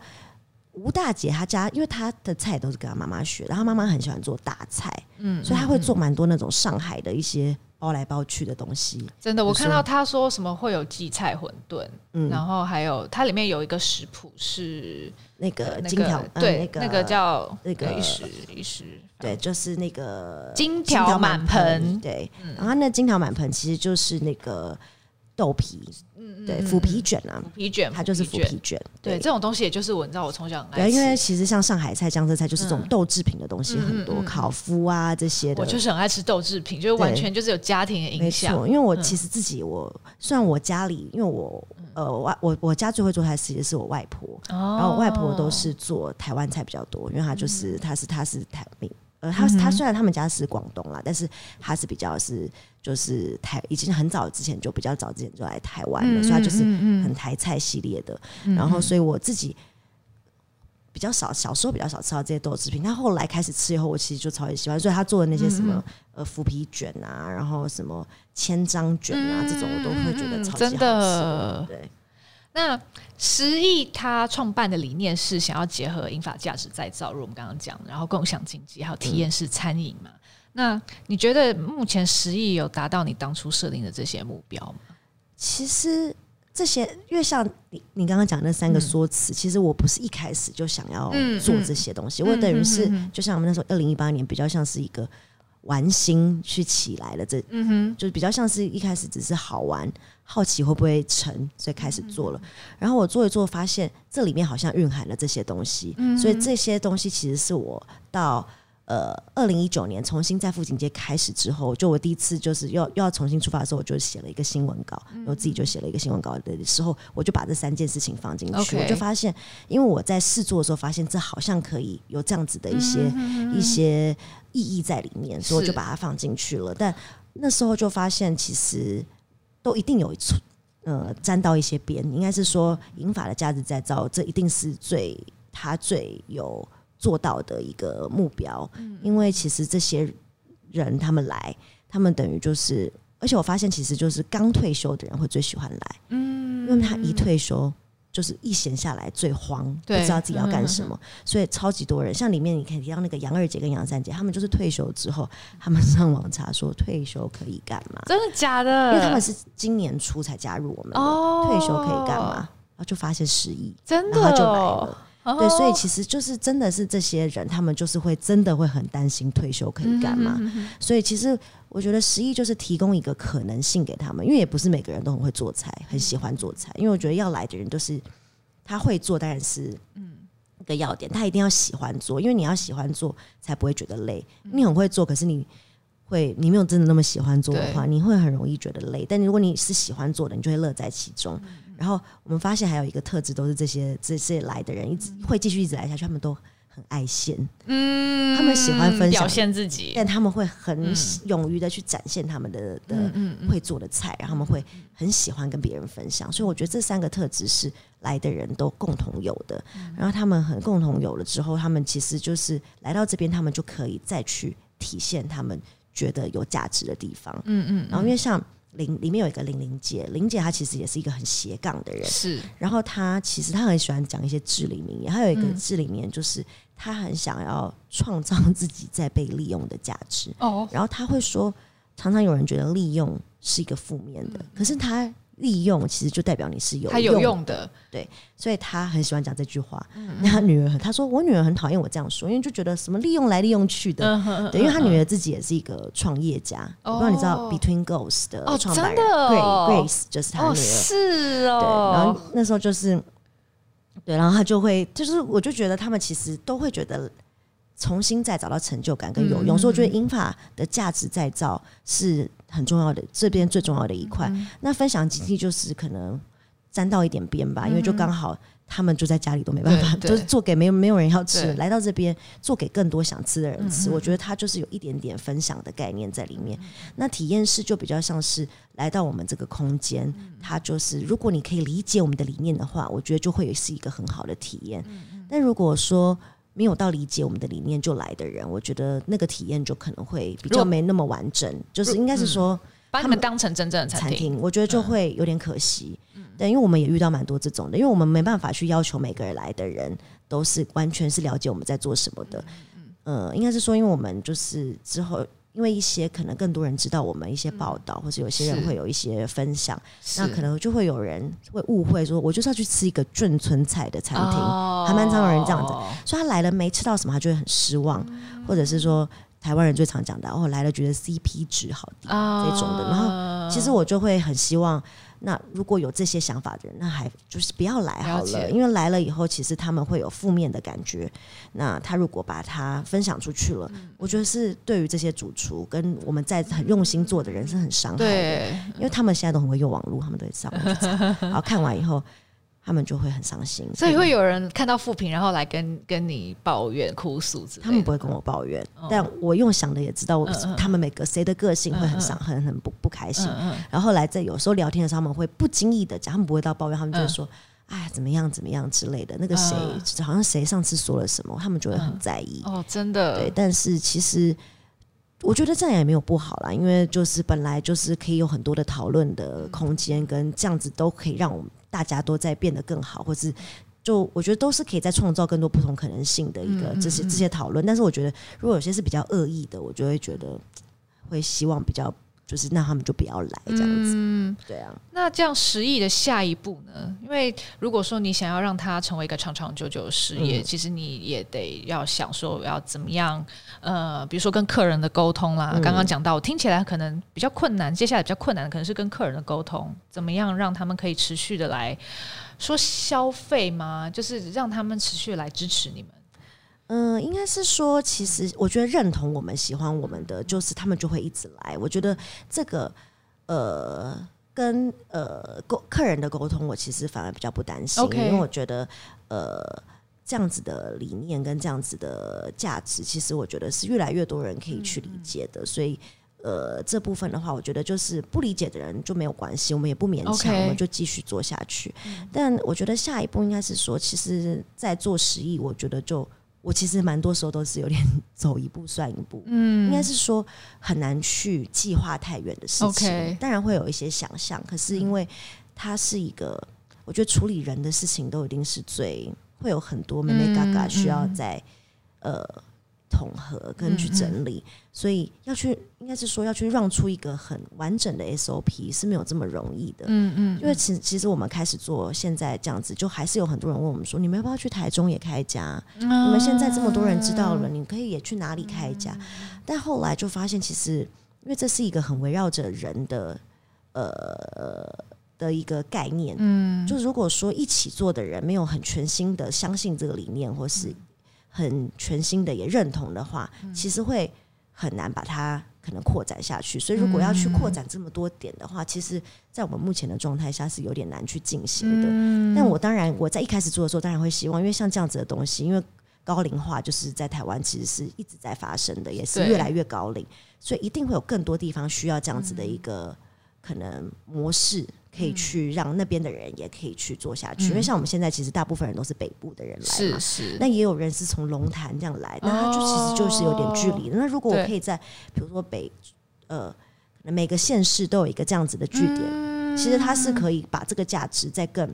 吴大姐她家，因为她的菜都是跟她妈妈学，然后妈妈很喜欢做大菜，嗯，所以她会做蛮多那种上海的一些包来包去的东西。真的，我看到她说什么会有荠菜馄饨，嗯，然后还有它里面有一个食谱是那个金条，对，那个那个叫那个一时一时，对，就是那个金条满盆，对，然后那金条满盆其实就是那个。豆皮，嗯，对，腐皮卷啊，腐皮卷，它就是腐皮卷。对，这种东西也就是我，你知道，我从小很爱吃。对，因为其实像上海菜、江浙菜，就是这种豆制品的东西很多，烤麸啊这些的。我就是很爱吃豆制品，就是完全就是有家庭的影响。没错，因为我其实自己，我虽然我家里，因为我呃，外我我家最会做菜其实是我外婆，然后我外婆都是做台湾菜比较多，因为她就是她是她是台湾。呃，他他虽然他们家是广东啦，但是他是比较是就是台，已经很早之前就比较早之前就来台湾了，所以他就是很台菜系列的。然后，所以我自己比较少，小时候比较少吃到这些豆制品。他后来开始吃以后，我其实就超级喜欢。所以他做的那些什么呃腐皮卷啊，然后什么千张卷啊这种，我都会觉得超级好吃。对。那十亿他创办的理念是想要结合英法价值再造，如我们刚刚讲，然后共享经济，还有体验式餐饮嘛。嗯、那你觉得目前十亿有达到你当初设定的这些目标吗？其实这些，因为像你你刚刚讲的那三个说辞，嗯、其实我不是一开始就想要做这些东西，嗯嗯、我等于是就像我们那时候二零一八年比较像是一个。玩心去起来了，这嗯哼，就是比较像是一开始只是好玩、好奇会不会成，所以开始做了。然后我做一做，发现这里面好像蕴含了这些东西，所以这些东西其实是我到。呃，二零一九年重新在富锦街开始之后，就我第一次就是要又要重新出发的时候，我就写了一个新闻稿，嗯、我自己就写了一个新闻稿的时候，我就把这三件事情放进去。我就发现，因为我在试做的时候发现这好像可以有这样子的一些、一些意义在里面，所以我就把它放进去了。但那时候就发现，其实都一定有呃沾到一些边，应该是说银发的价值再造，这一定是最他最有。做到的一个目标，嗯因为其实这些人他们来，他们等于就是，而且我发现其实就是刚退休的人会最喜欢来，嗯，因为他一退休就是一闲下来最慌，不知道自己要干什么，所以超级多人，像里面你可以提到那个杨二姐跟杨三姐，他们就是退休之后，他们上网查说退休可以干嘛？真的假的？因为他们是今年初才加入我们的，哦，退休可以干嘛？然后就发现失忆，真的，然后就来了。对，所以其实就是真的是这些人，他们就是会真的会很担心退休可以干嘛。嗯、哼哼哼，所以其实我觉得十一就是提供一个可能性给他们，因为也不是每个人都很会做菜，很喜欢做菜。因为我觉得要来的人都是他会做，当然是嗯一个要点，他一定要喜欢做，因为你要喜欢做才不会觉得累。你很会做，可是你会你没有真的那么喜欢做的话，你会很容易觉得累。但如果你是喜欢做的，你就会乐在其中。嗯、然后我们发现还有一个特质，都是这些这些来的人一直会继续一直来下去，他们都很爱现，嗯，他们喜欢分享。表现自己，但他们会很勇于的去展现他们的的会做的菜，然后他们会很喜欢跟别人分享。所以我觉得这三个特质是来的人都共同有的。然后他们很共同有了之后，他们其实就是来到这边，他们就可以再去体现他们。觉得有价值的地方，嗯嗯，然后因为像玲里面有一个玲玲姐，玲姐她其实也是一个很斜杠的人，是。然后她其实她很喜欢讲一些至理名言，还有一个至理名言就是她很想要创造自己在被利用的价值。哦。然后她会说，常常有人觉得利用是一个负面的，可是她。利用其实就代表你是有用的，有用的，对，所以他很喜欢讲这句话。嗯、那他女儿，他说我女儿很讨厌我这样说，因为就觉得什么利用来利用去的。对，因为他女儿自己也是一个创业家，我、哦、不知道你知道 Between Goals 的创办人、哦哦、Grace 就是他女儿，哦是哦。对，然后那时候就是，对，然后他就会，就是我就觉得他们其实都会觉得。重新再找到成就感跟有用，嗯、所以我觉得英法的价值再造是很重要的，这边最重要的一块。嗯、那分享经济就是可能沾到一点边吧，嗯、因为就刚好他们就在家里都没办法，就是做给没有没有人要吃，对来到这边做给更多想吃的人吃。嗯、我觉得它就是有一点点分享的概念在里面。嗯、那体验式就比较像是来到我们这个空间，嗯、它就是如果你可以理解我们的理念的话，我觉得就会是一个很好的体验。嗯、但如果说没有到理解我们的理念就来的人，我觉得那个体验就可能会比较没那么完整。就是应该是说，把他们当成真正的餐厅，我觉得就会有点可惜。嗯，对，因为我们也遇到蛮多这种的，因为我们没办法去要求每个人来的人都是完全是了解我们在做什么的。嗯，呃，应该是说，因为我们就是之后。因为一些可能更多人知道我们一些报道，嗯、或者有些人会有一些分享，那可能就会有人会误会说，我就是要去吃一个眷村菜的餐厅，哦、还蛮常有人这样子，所以他来了没吃到什么，他就会很失望，嗯、或者是说台湾人最常讲的，哦来了觉得 CP 值好低、哦、这种的，然后其实我就会很希望。那如果有这些想法的人，那还就是不要来好了，了。因为来了以后，其实他们会有负面的感觉。那他如果把它分享出去了，嗯、我觉得是对于这些主厨跟我们在很用心做的人是很伤害的，因为他们现在都很会用网络，他们都会上网去查，然后看完以后。他们就会很伤心，所以会有人看到负评，然后来跟跟你抱怨、哭诉之类的。他们不会跟我抱怨，嗯、但我用想的也知道，他们每个谁的个性会很伤、嗯、很很不不开心。然后后来在有时候聊天的时候，他们会不经意的讲，他们不会到抱怨，他们就会说：“哎、嗯，怎么样怎么样之类的。”那个谁，嗯、好像谁上次说了什么，他们就会很在意。哦，真的。对，但是其实我觉得这样也没有不好啦，因为就是本来就是可以有很多的讨论的空间，跟这样子都可以让我们。大家都在变得更好，或是就我觉得都是可以再创造更多不同可能性的一个这些这些讨论。但是我觉得，如果有些是比较恶意的，我就会觉得会希望比较就是那他们就不要来这样子。嗯，对啊。那这样食艺的下一步呢？因为如果说你想要让它成为一个长长久久的事业，嗯、其实你也得要想说要怎么样。呃，比如说跟客人的沟通啦，刚刚讲到，听起来可能比较困难。接下来比较困难的可能是跟客人的沟通，怎么样让他们可以持续的来说消费吗？就是让他们持续来支持你们。嗯、呃，应该是说，其实我觉得认同我们、喜欢我们的，就是他们就会一直来。我觉得这个呃，跟呃沟客人的沟通，我其实反而比较不担心.因为我觉得呃。这样子的理念跟这样子的价值，其实我觉得是越来越多人可以去理解的。所以，呃，这部分的话，我觉得就是不理解的人就没有关系，我们也不勉强.我们就继续做下去。但我觉得下一步应该是说，其实，在做十亿，我觉得就我其实蛮多时候都是有点 走一步算一步。嗯，应该是说很难去计划太远的事情。当然会有一些想象，可是因为它是一个，我觉得处理人的事情都一定是最。会有很多妹妹嘎嘎需要在、嗯、呃统合跟去整理，所以要去应该是说要去让出一个很完整的 SOP 是没有这么容易的。嗯嗯，因为其其实我们开始做现在这样子，就还是有很多人问我们说，你们要不要去台中也开一家？嗯、你们现在这么多人知道了，你可以也去哪里开一家？嗯、但后来就发现，其实因为这是一个很围绕着人的呃。的一个概念，嗯，就如果说一起做的人没有很全心的相信这个理念，或是很全新的也认同的话，嗯、其实会很难把它。可能扩展下去。所以如果要去扩展这么多点的话，其实，在我们目前的状态下是有点难去进行的。但我当然我在一开始做的时候，当然会希望，因为像这样子的东西，因为高龄化就是在台湾其实是一直在发生的，也是越来越高龄，所以一定会有更多地方需要这样子的一个可能模式。可以去让那边的人也可以去做下去，嗯、因为像我们现在其实大部分人都是北部的人来嘛，是是。那也有人是从龙潭这样来，那他就其实就是有点距离。哦、那如果我可以在比如说北呃每个县市都有一个这样子的据点，嗯、其实它是可以把这个价值再更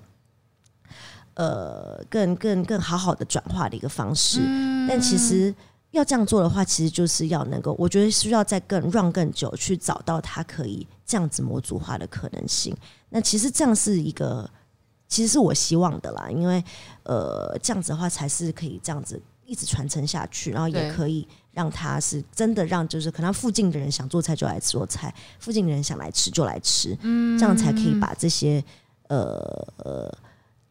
呃更更更好好的转化的一个方式。嗯、但其实。要这样做的话，其实就是要能够，我觉得需要再更让更久，去找到它可以这样子模组化的可能性。那其实这样是一个，其实是我希望的啦，因为呃，这样子的话才是可以这样子一直传承下去，然后也可以让它是真的让，就是可能附近的人想做菜就来做菜，附近的人想来吃就来吃，嗯，这样才可以把这些呃呃。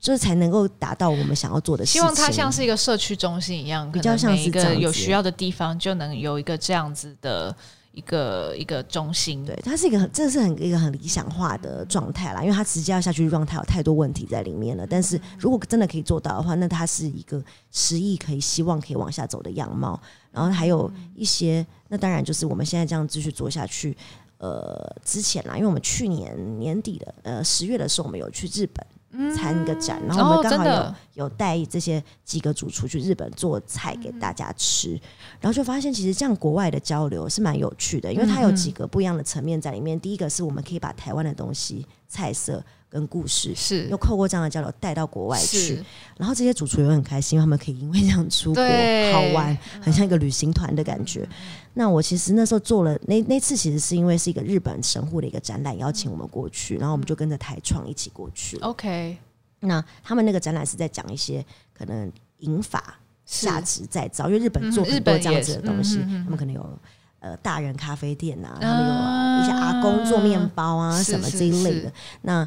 就是才能够达到我们想要做的事情。希望它像是一个社区中心一样，比较像是一个有需要的地方就能有一个这样子的一个一个中心。对，它是一个很，这是很一个很理想化的状态啦。因为它直接要下去让它有太多问题在里面了。但是如果真的可以做到的话，那它是一个实意可以希望可以往下走的样貌。然后还有一些，那当然就是我们现在这样继续做下去。呃，之前啦，因为我们去年年底的呃十月的时候，我们有去日本。参一个展，然后我们刚好有有带这些几个主厨去日本做菜给大家吃，然后就发现其实这样国外的交流是蛮有趣的，因为它有几个不一样的层面在里面。第一个是我们可以把台湾的东西、菜色。跟故事是。又透过这样的交流带到国外去，然后这些主厨也很开心，他们可以因为这样出国好玩，很像一个旅行团的感觉。嗯、那我其实那时候做了那那次，其实是因为是一个日本神户的一个展览，邀请我们过去，然后我们就跟着台创一起过去。OK，那他们那个展览是在讲一些可能银法价值再造，因为日本做很多这样子的东西，他们可能有呃大人咖啡店啊，他们有一些阿公做面包啊什么这一类的。那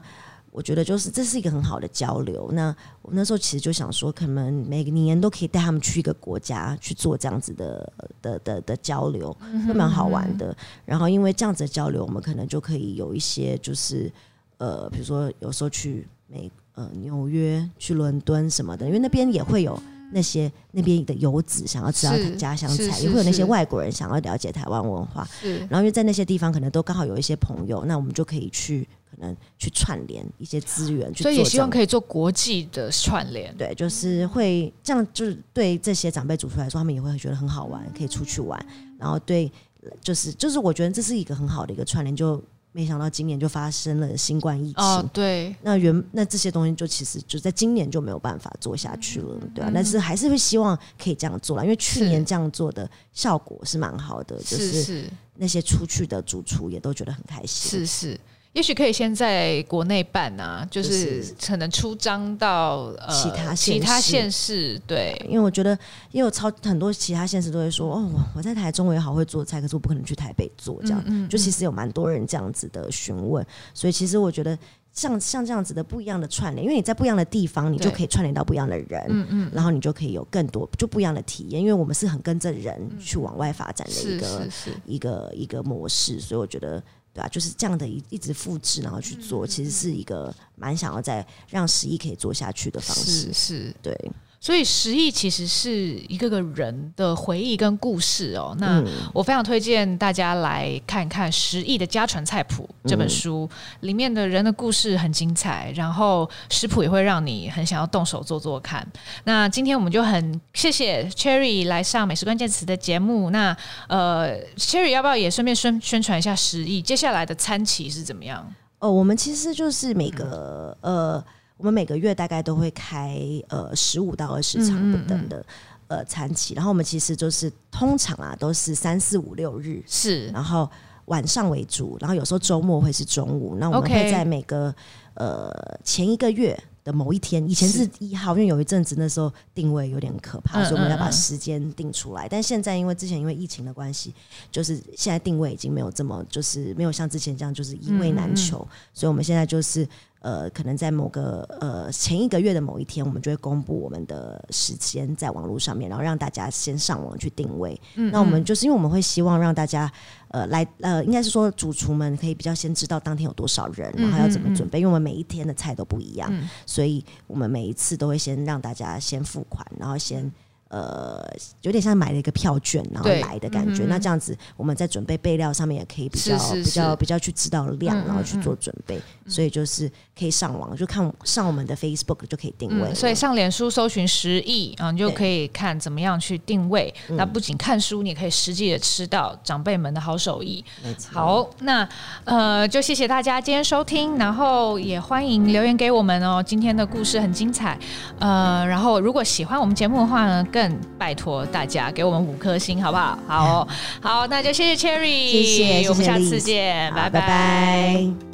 我觉得就是这是一个很好的交流。那我那时候其实就想说，可能每个年都可以带他们去一个国家去做这样子的的的的交流，会蛮好玩的。然后因为这样子的交流，我们可能就可以有一些就是呃，比如说有时候去美呃纽约、去伦敦什么的，因为那边也会有那些那边的游子想要知道家乡菜，也会有那些外国人想要了解台湾文化。然后因为在那些地方可能都刚好有一些朋友，那我们就可以去。可能去串联一些资源，所以也希望可以做国际的串联。对，就是会这样，就是对这些长辈主厨来说，他们也会觉得很好玩，可以出去玩。然后对，就是就是我觉得这是一个很好的一个串联。就没想到今年就发生了新冠疫情，哦、对，那原那这些东西就其实就在今年就没有办法做下去了，对吧、啊？嗯、但是还是会希望可以这样做了，因为去年这样做的效果是蛮好的，是就是那些出去的主厨也都觉得很开心，是是。也许可以先在国内办啊，就是可能出张到呃其他其他县市，对，因为我觉得也有超很多其他县市都会说，哦，我在台中我也好会做菜，可是我不可能去台北做这样，嗯嗯嗯，就其实有蛮多人这样子的询问，所以其实我觉得像像这样子的不一样的串联，因为你在不一样的地方，你就可以串联到不一样的人，嗯嗯，然后你就可以有更多就不一样的体验，因为我们是很跟着人去往外发展的一个一个一个模式，所以我觉得。对啊，就是这样的一一直复制，然后去做，其实是一个蛮想要再让十一可以做下去的方式。是，是对。所以十亿其实是一个个人的回忆跟故事哦。那我非常推荐大家来看看《十亿的家传菜谱》这本书，里面的人的故事很精彩，然后食谱也会让你很想要动手做做看。那今天我们就很谢谢 Cherry 来上美食关键词的节目。那呃，Cherry 要不要也顺便宣宣传一下十亿接下来的餐期是怎么样？哦，我们其实就是每个呃。我们每个月大概都会开呃十五到二十场不等的呃餐期，然后我们其实就是通常啊都是三四五六日是，然后晚上为主，然后有时候周末会是中午，那我们会在每个呃前一个月的某一天，以前是一号，因为有一阵子那时候定位有点可怕，所以我们要把时间定出来，但现在因为之前因为疫情的关系，就是现在定位已经没有这么就是没有像之前这样就是一位难求，所以我们现在就是。呃，可能在某个呃前一个月的某一天，我们就会公布我们的时间在网络上面，然后让大家先上网去定位。嗯嗯，那我们就是因为我们会希望让大家呃来呃，应该是说主厨们可以比较先知道当天有多少人，然后要怎么准备，因为我们每一天的菜都不一样，嗯、所以我们每一次都会先让大家先付款，然后先。呃，有点像买了一个票券，然后来的感觉。嗯、那这样子，我们在准备备料上面也可以比较是是是比较比较去知道量，然后去做准备。所以就是可以上网，就看上我们的 Facebook 就可以定位、嗯。所以上脸书搜寻十亿啊，你就可以看怎么样去定位。那不仅看书，你可以实际的吃到长辈们的好手艺。好，那呃，就谢谢大家今天收听，然后也欢迎留言给我们哦。今天的故事很精彩，呃，然后如果喜欢我们节目的话呢，更拜托大家给我们五颗星，好不好？好，好，那就谢谢 Cherry，谢谢，我们下次见，拜拜。拜拜。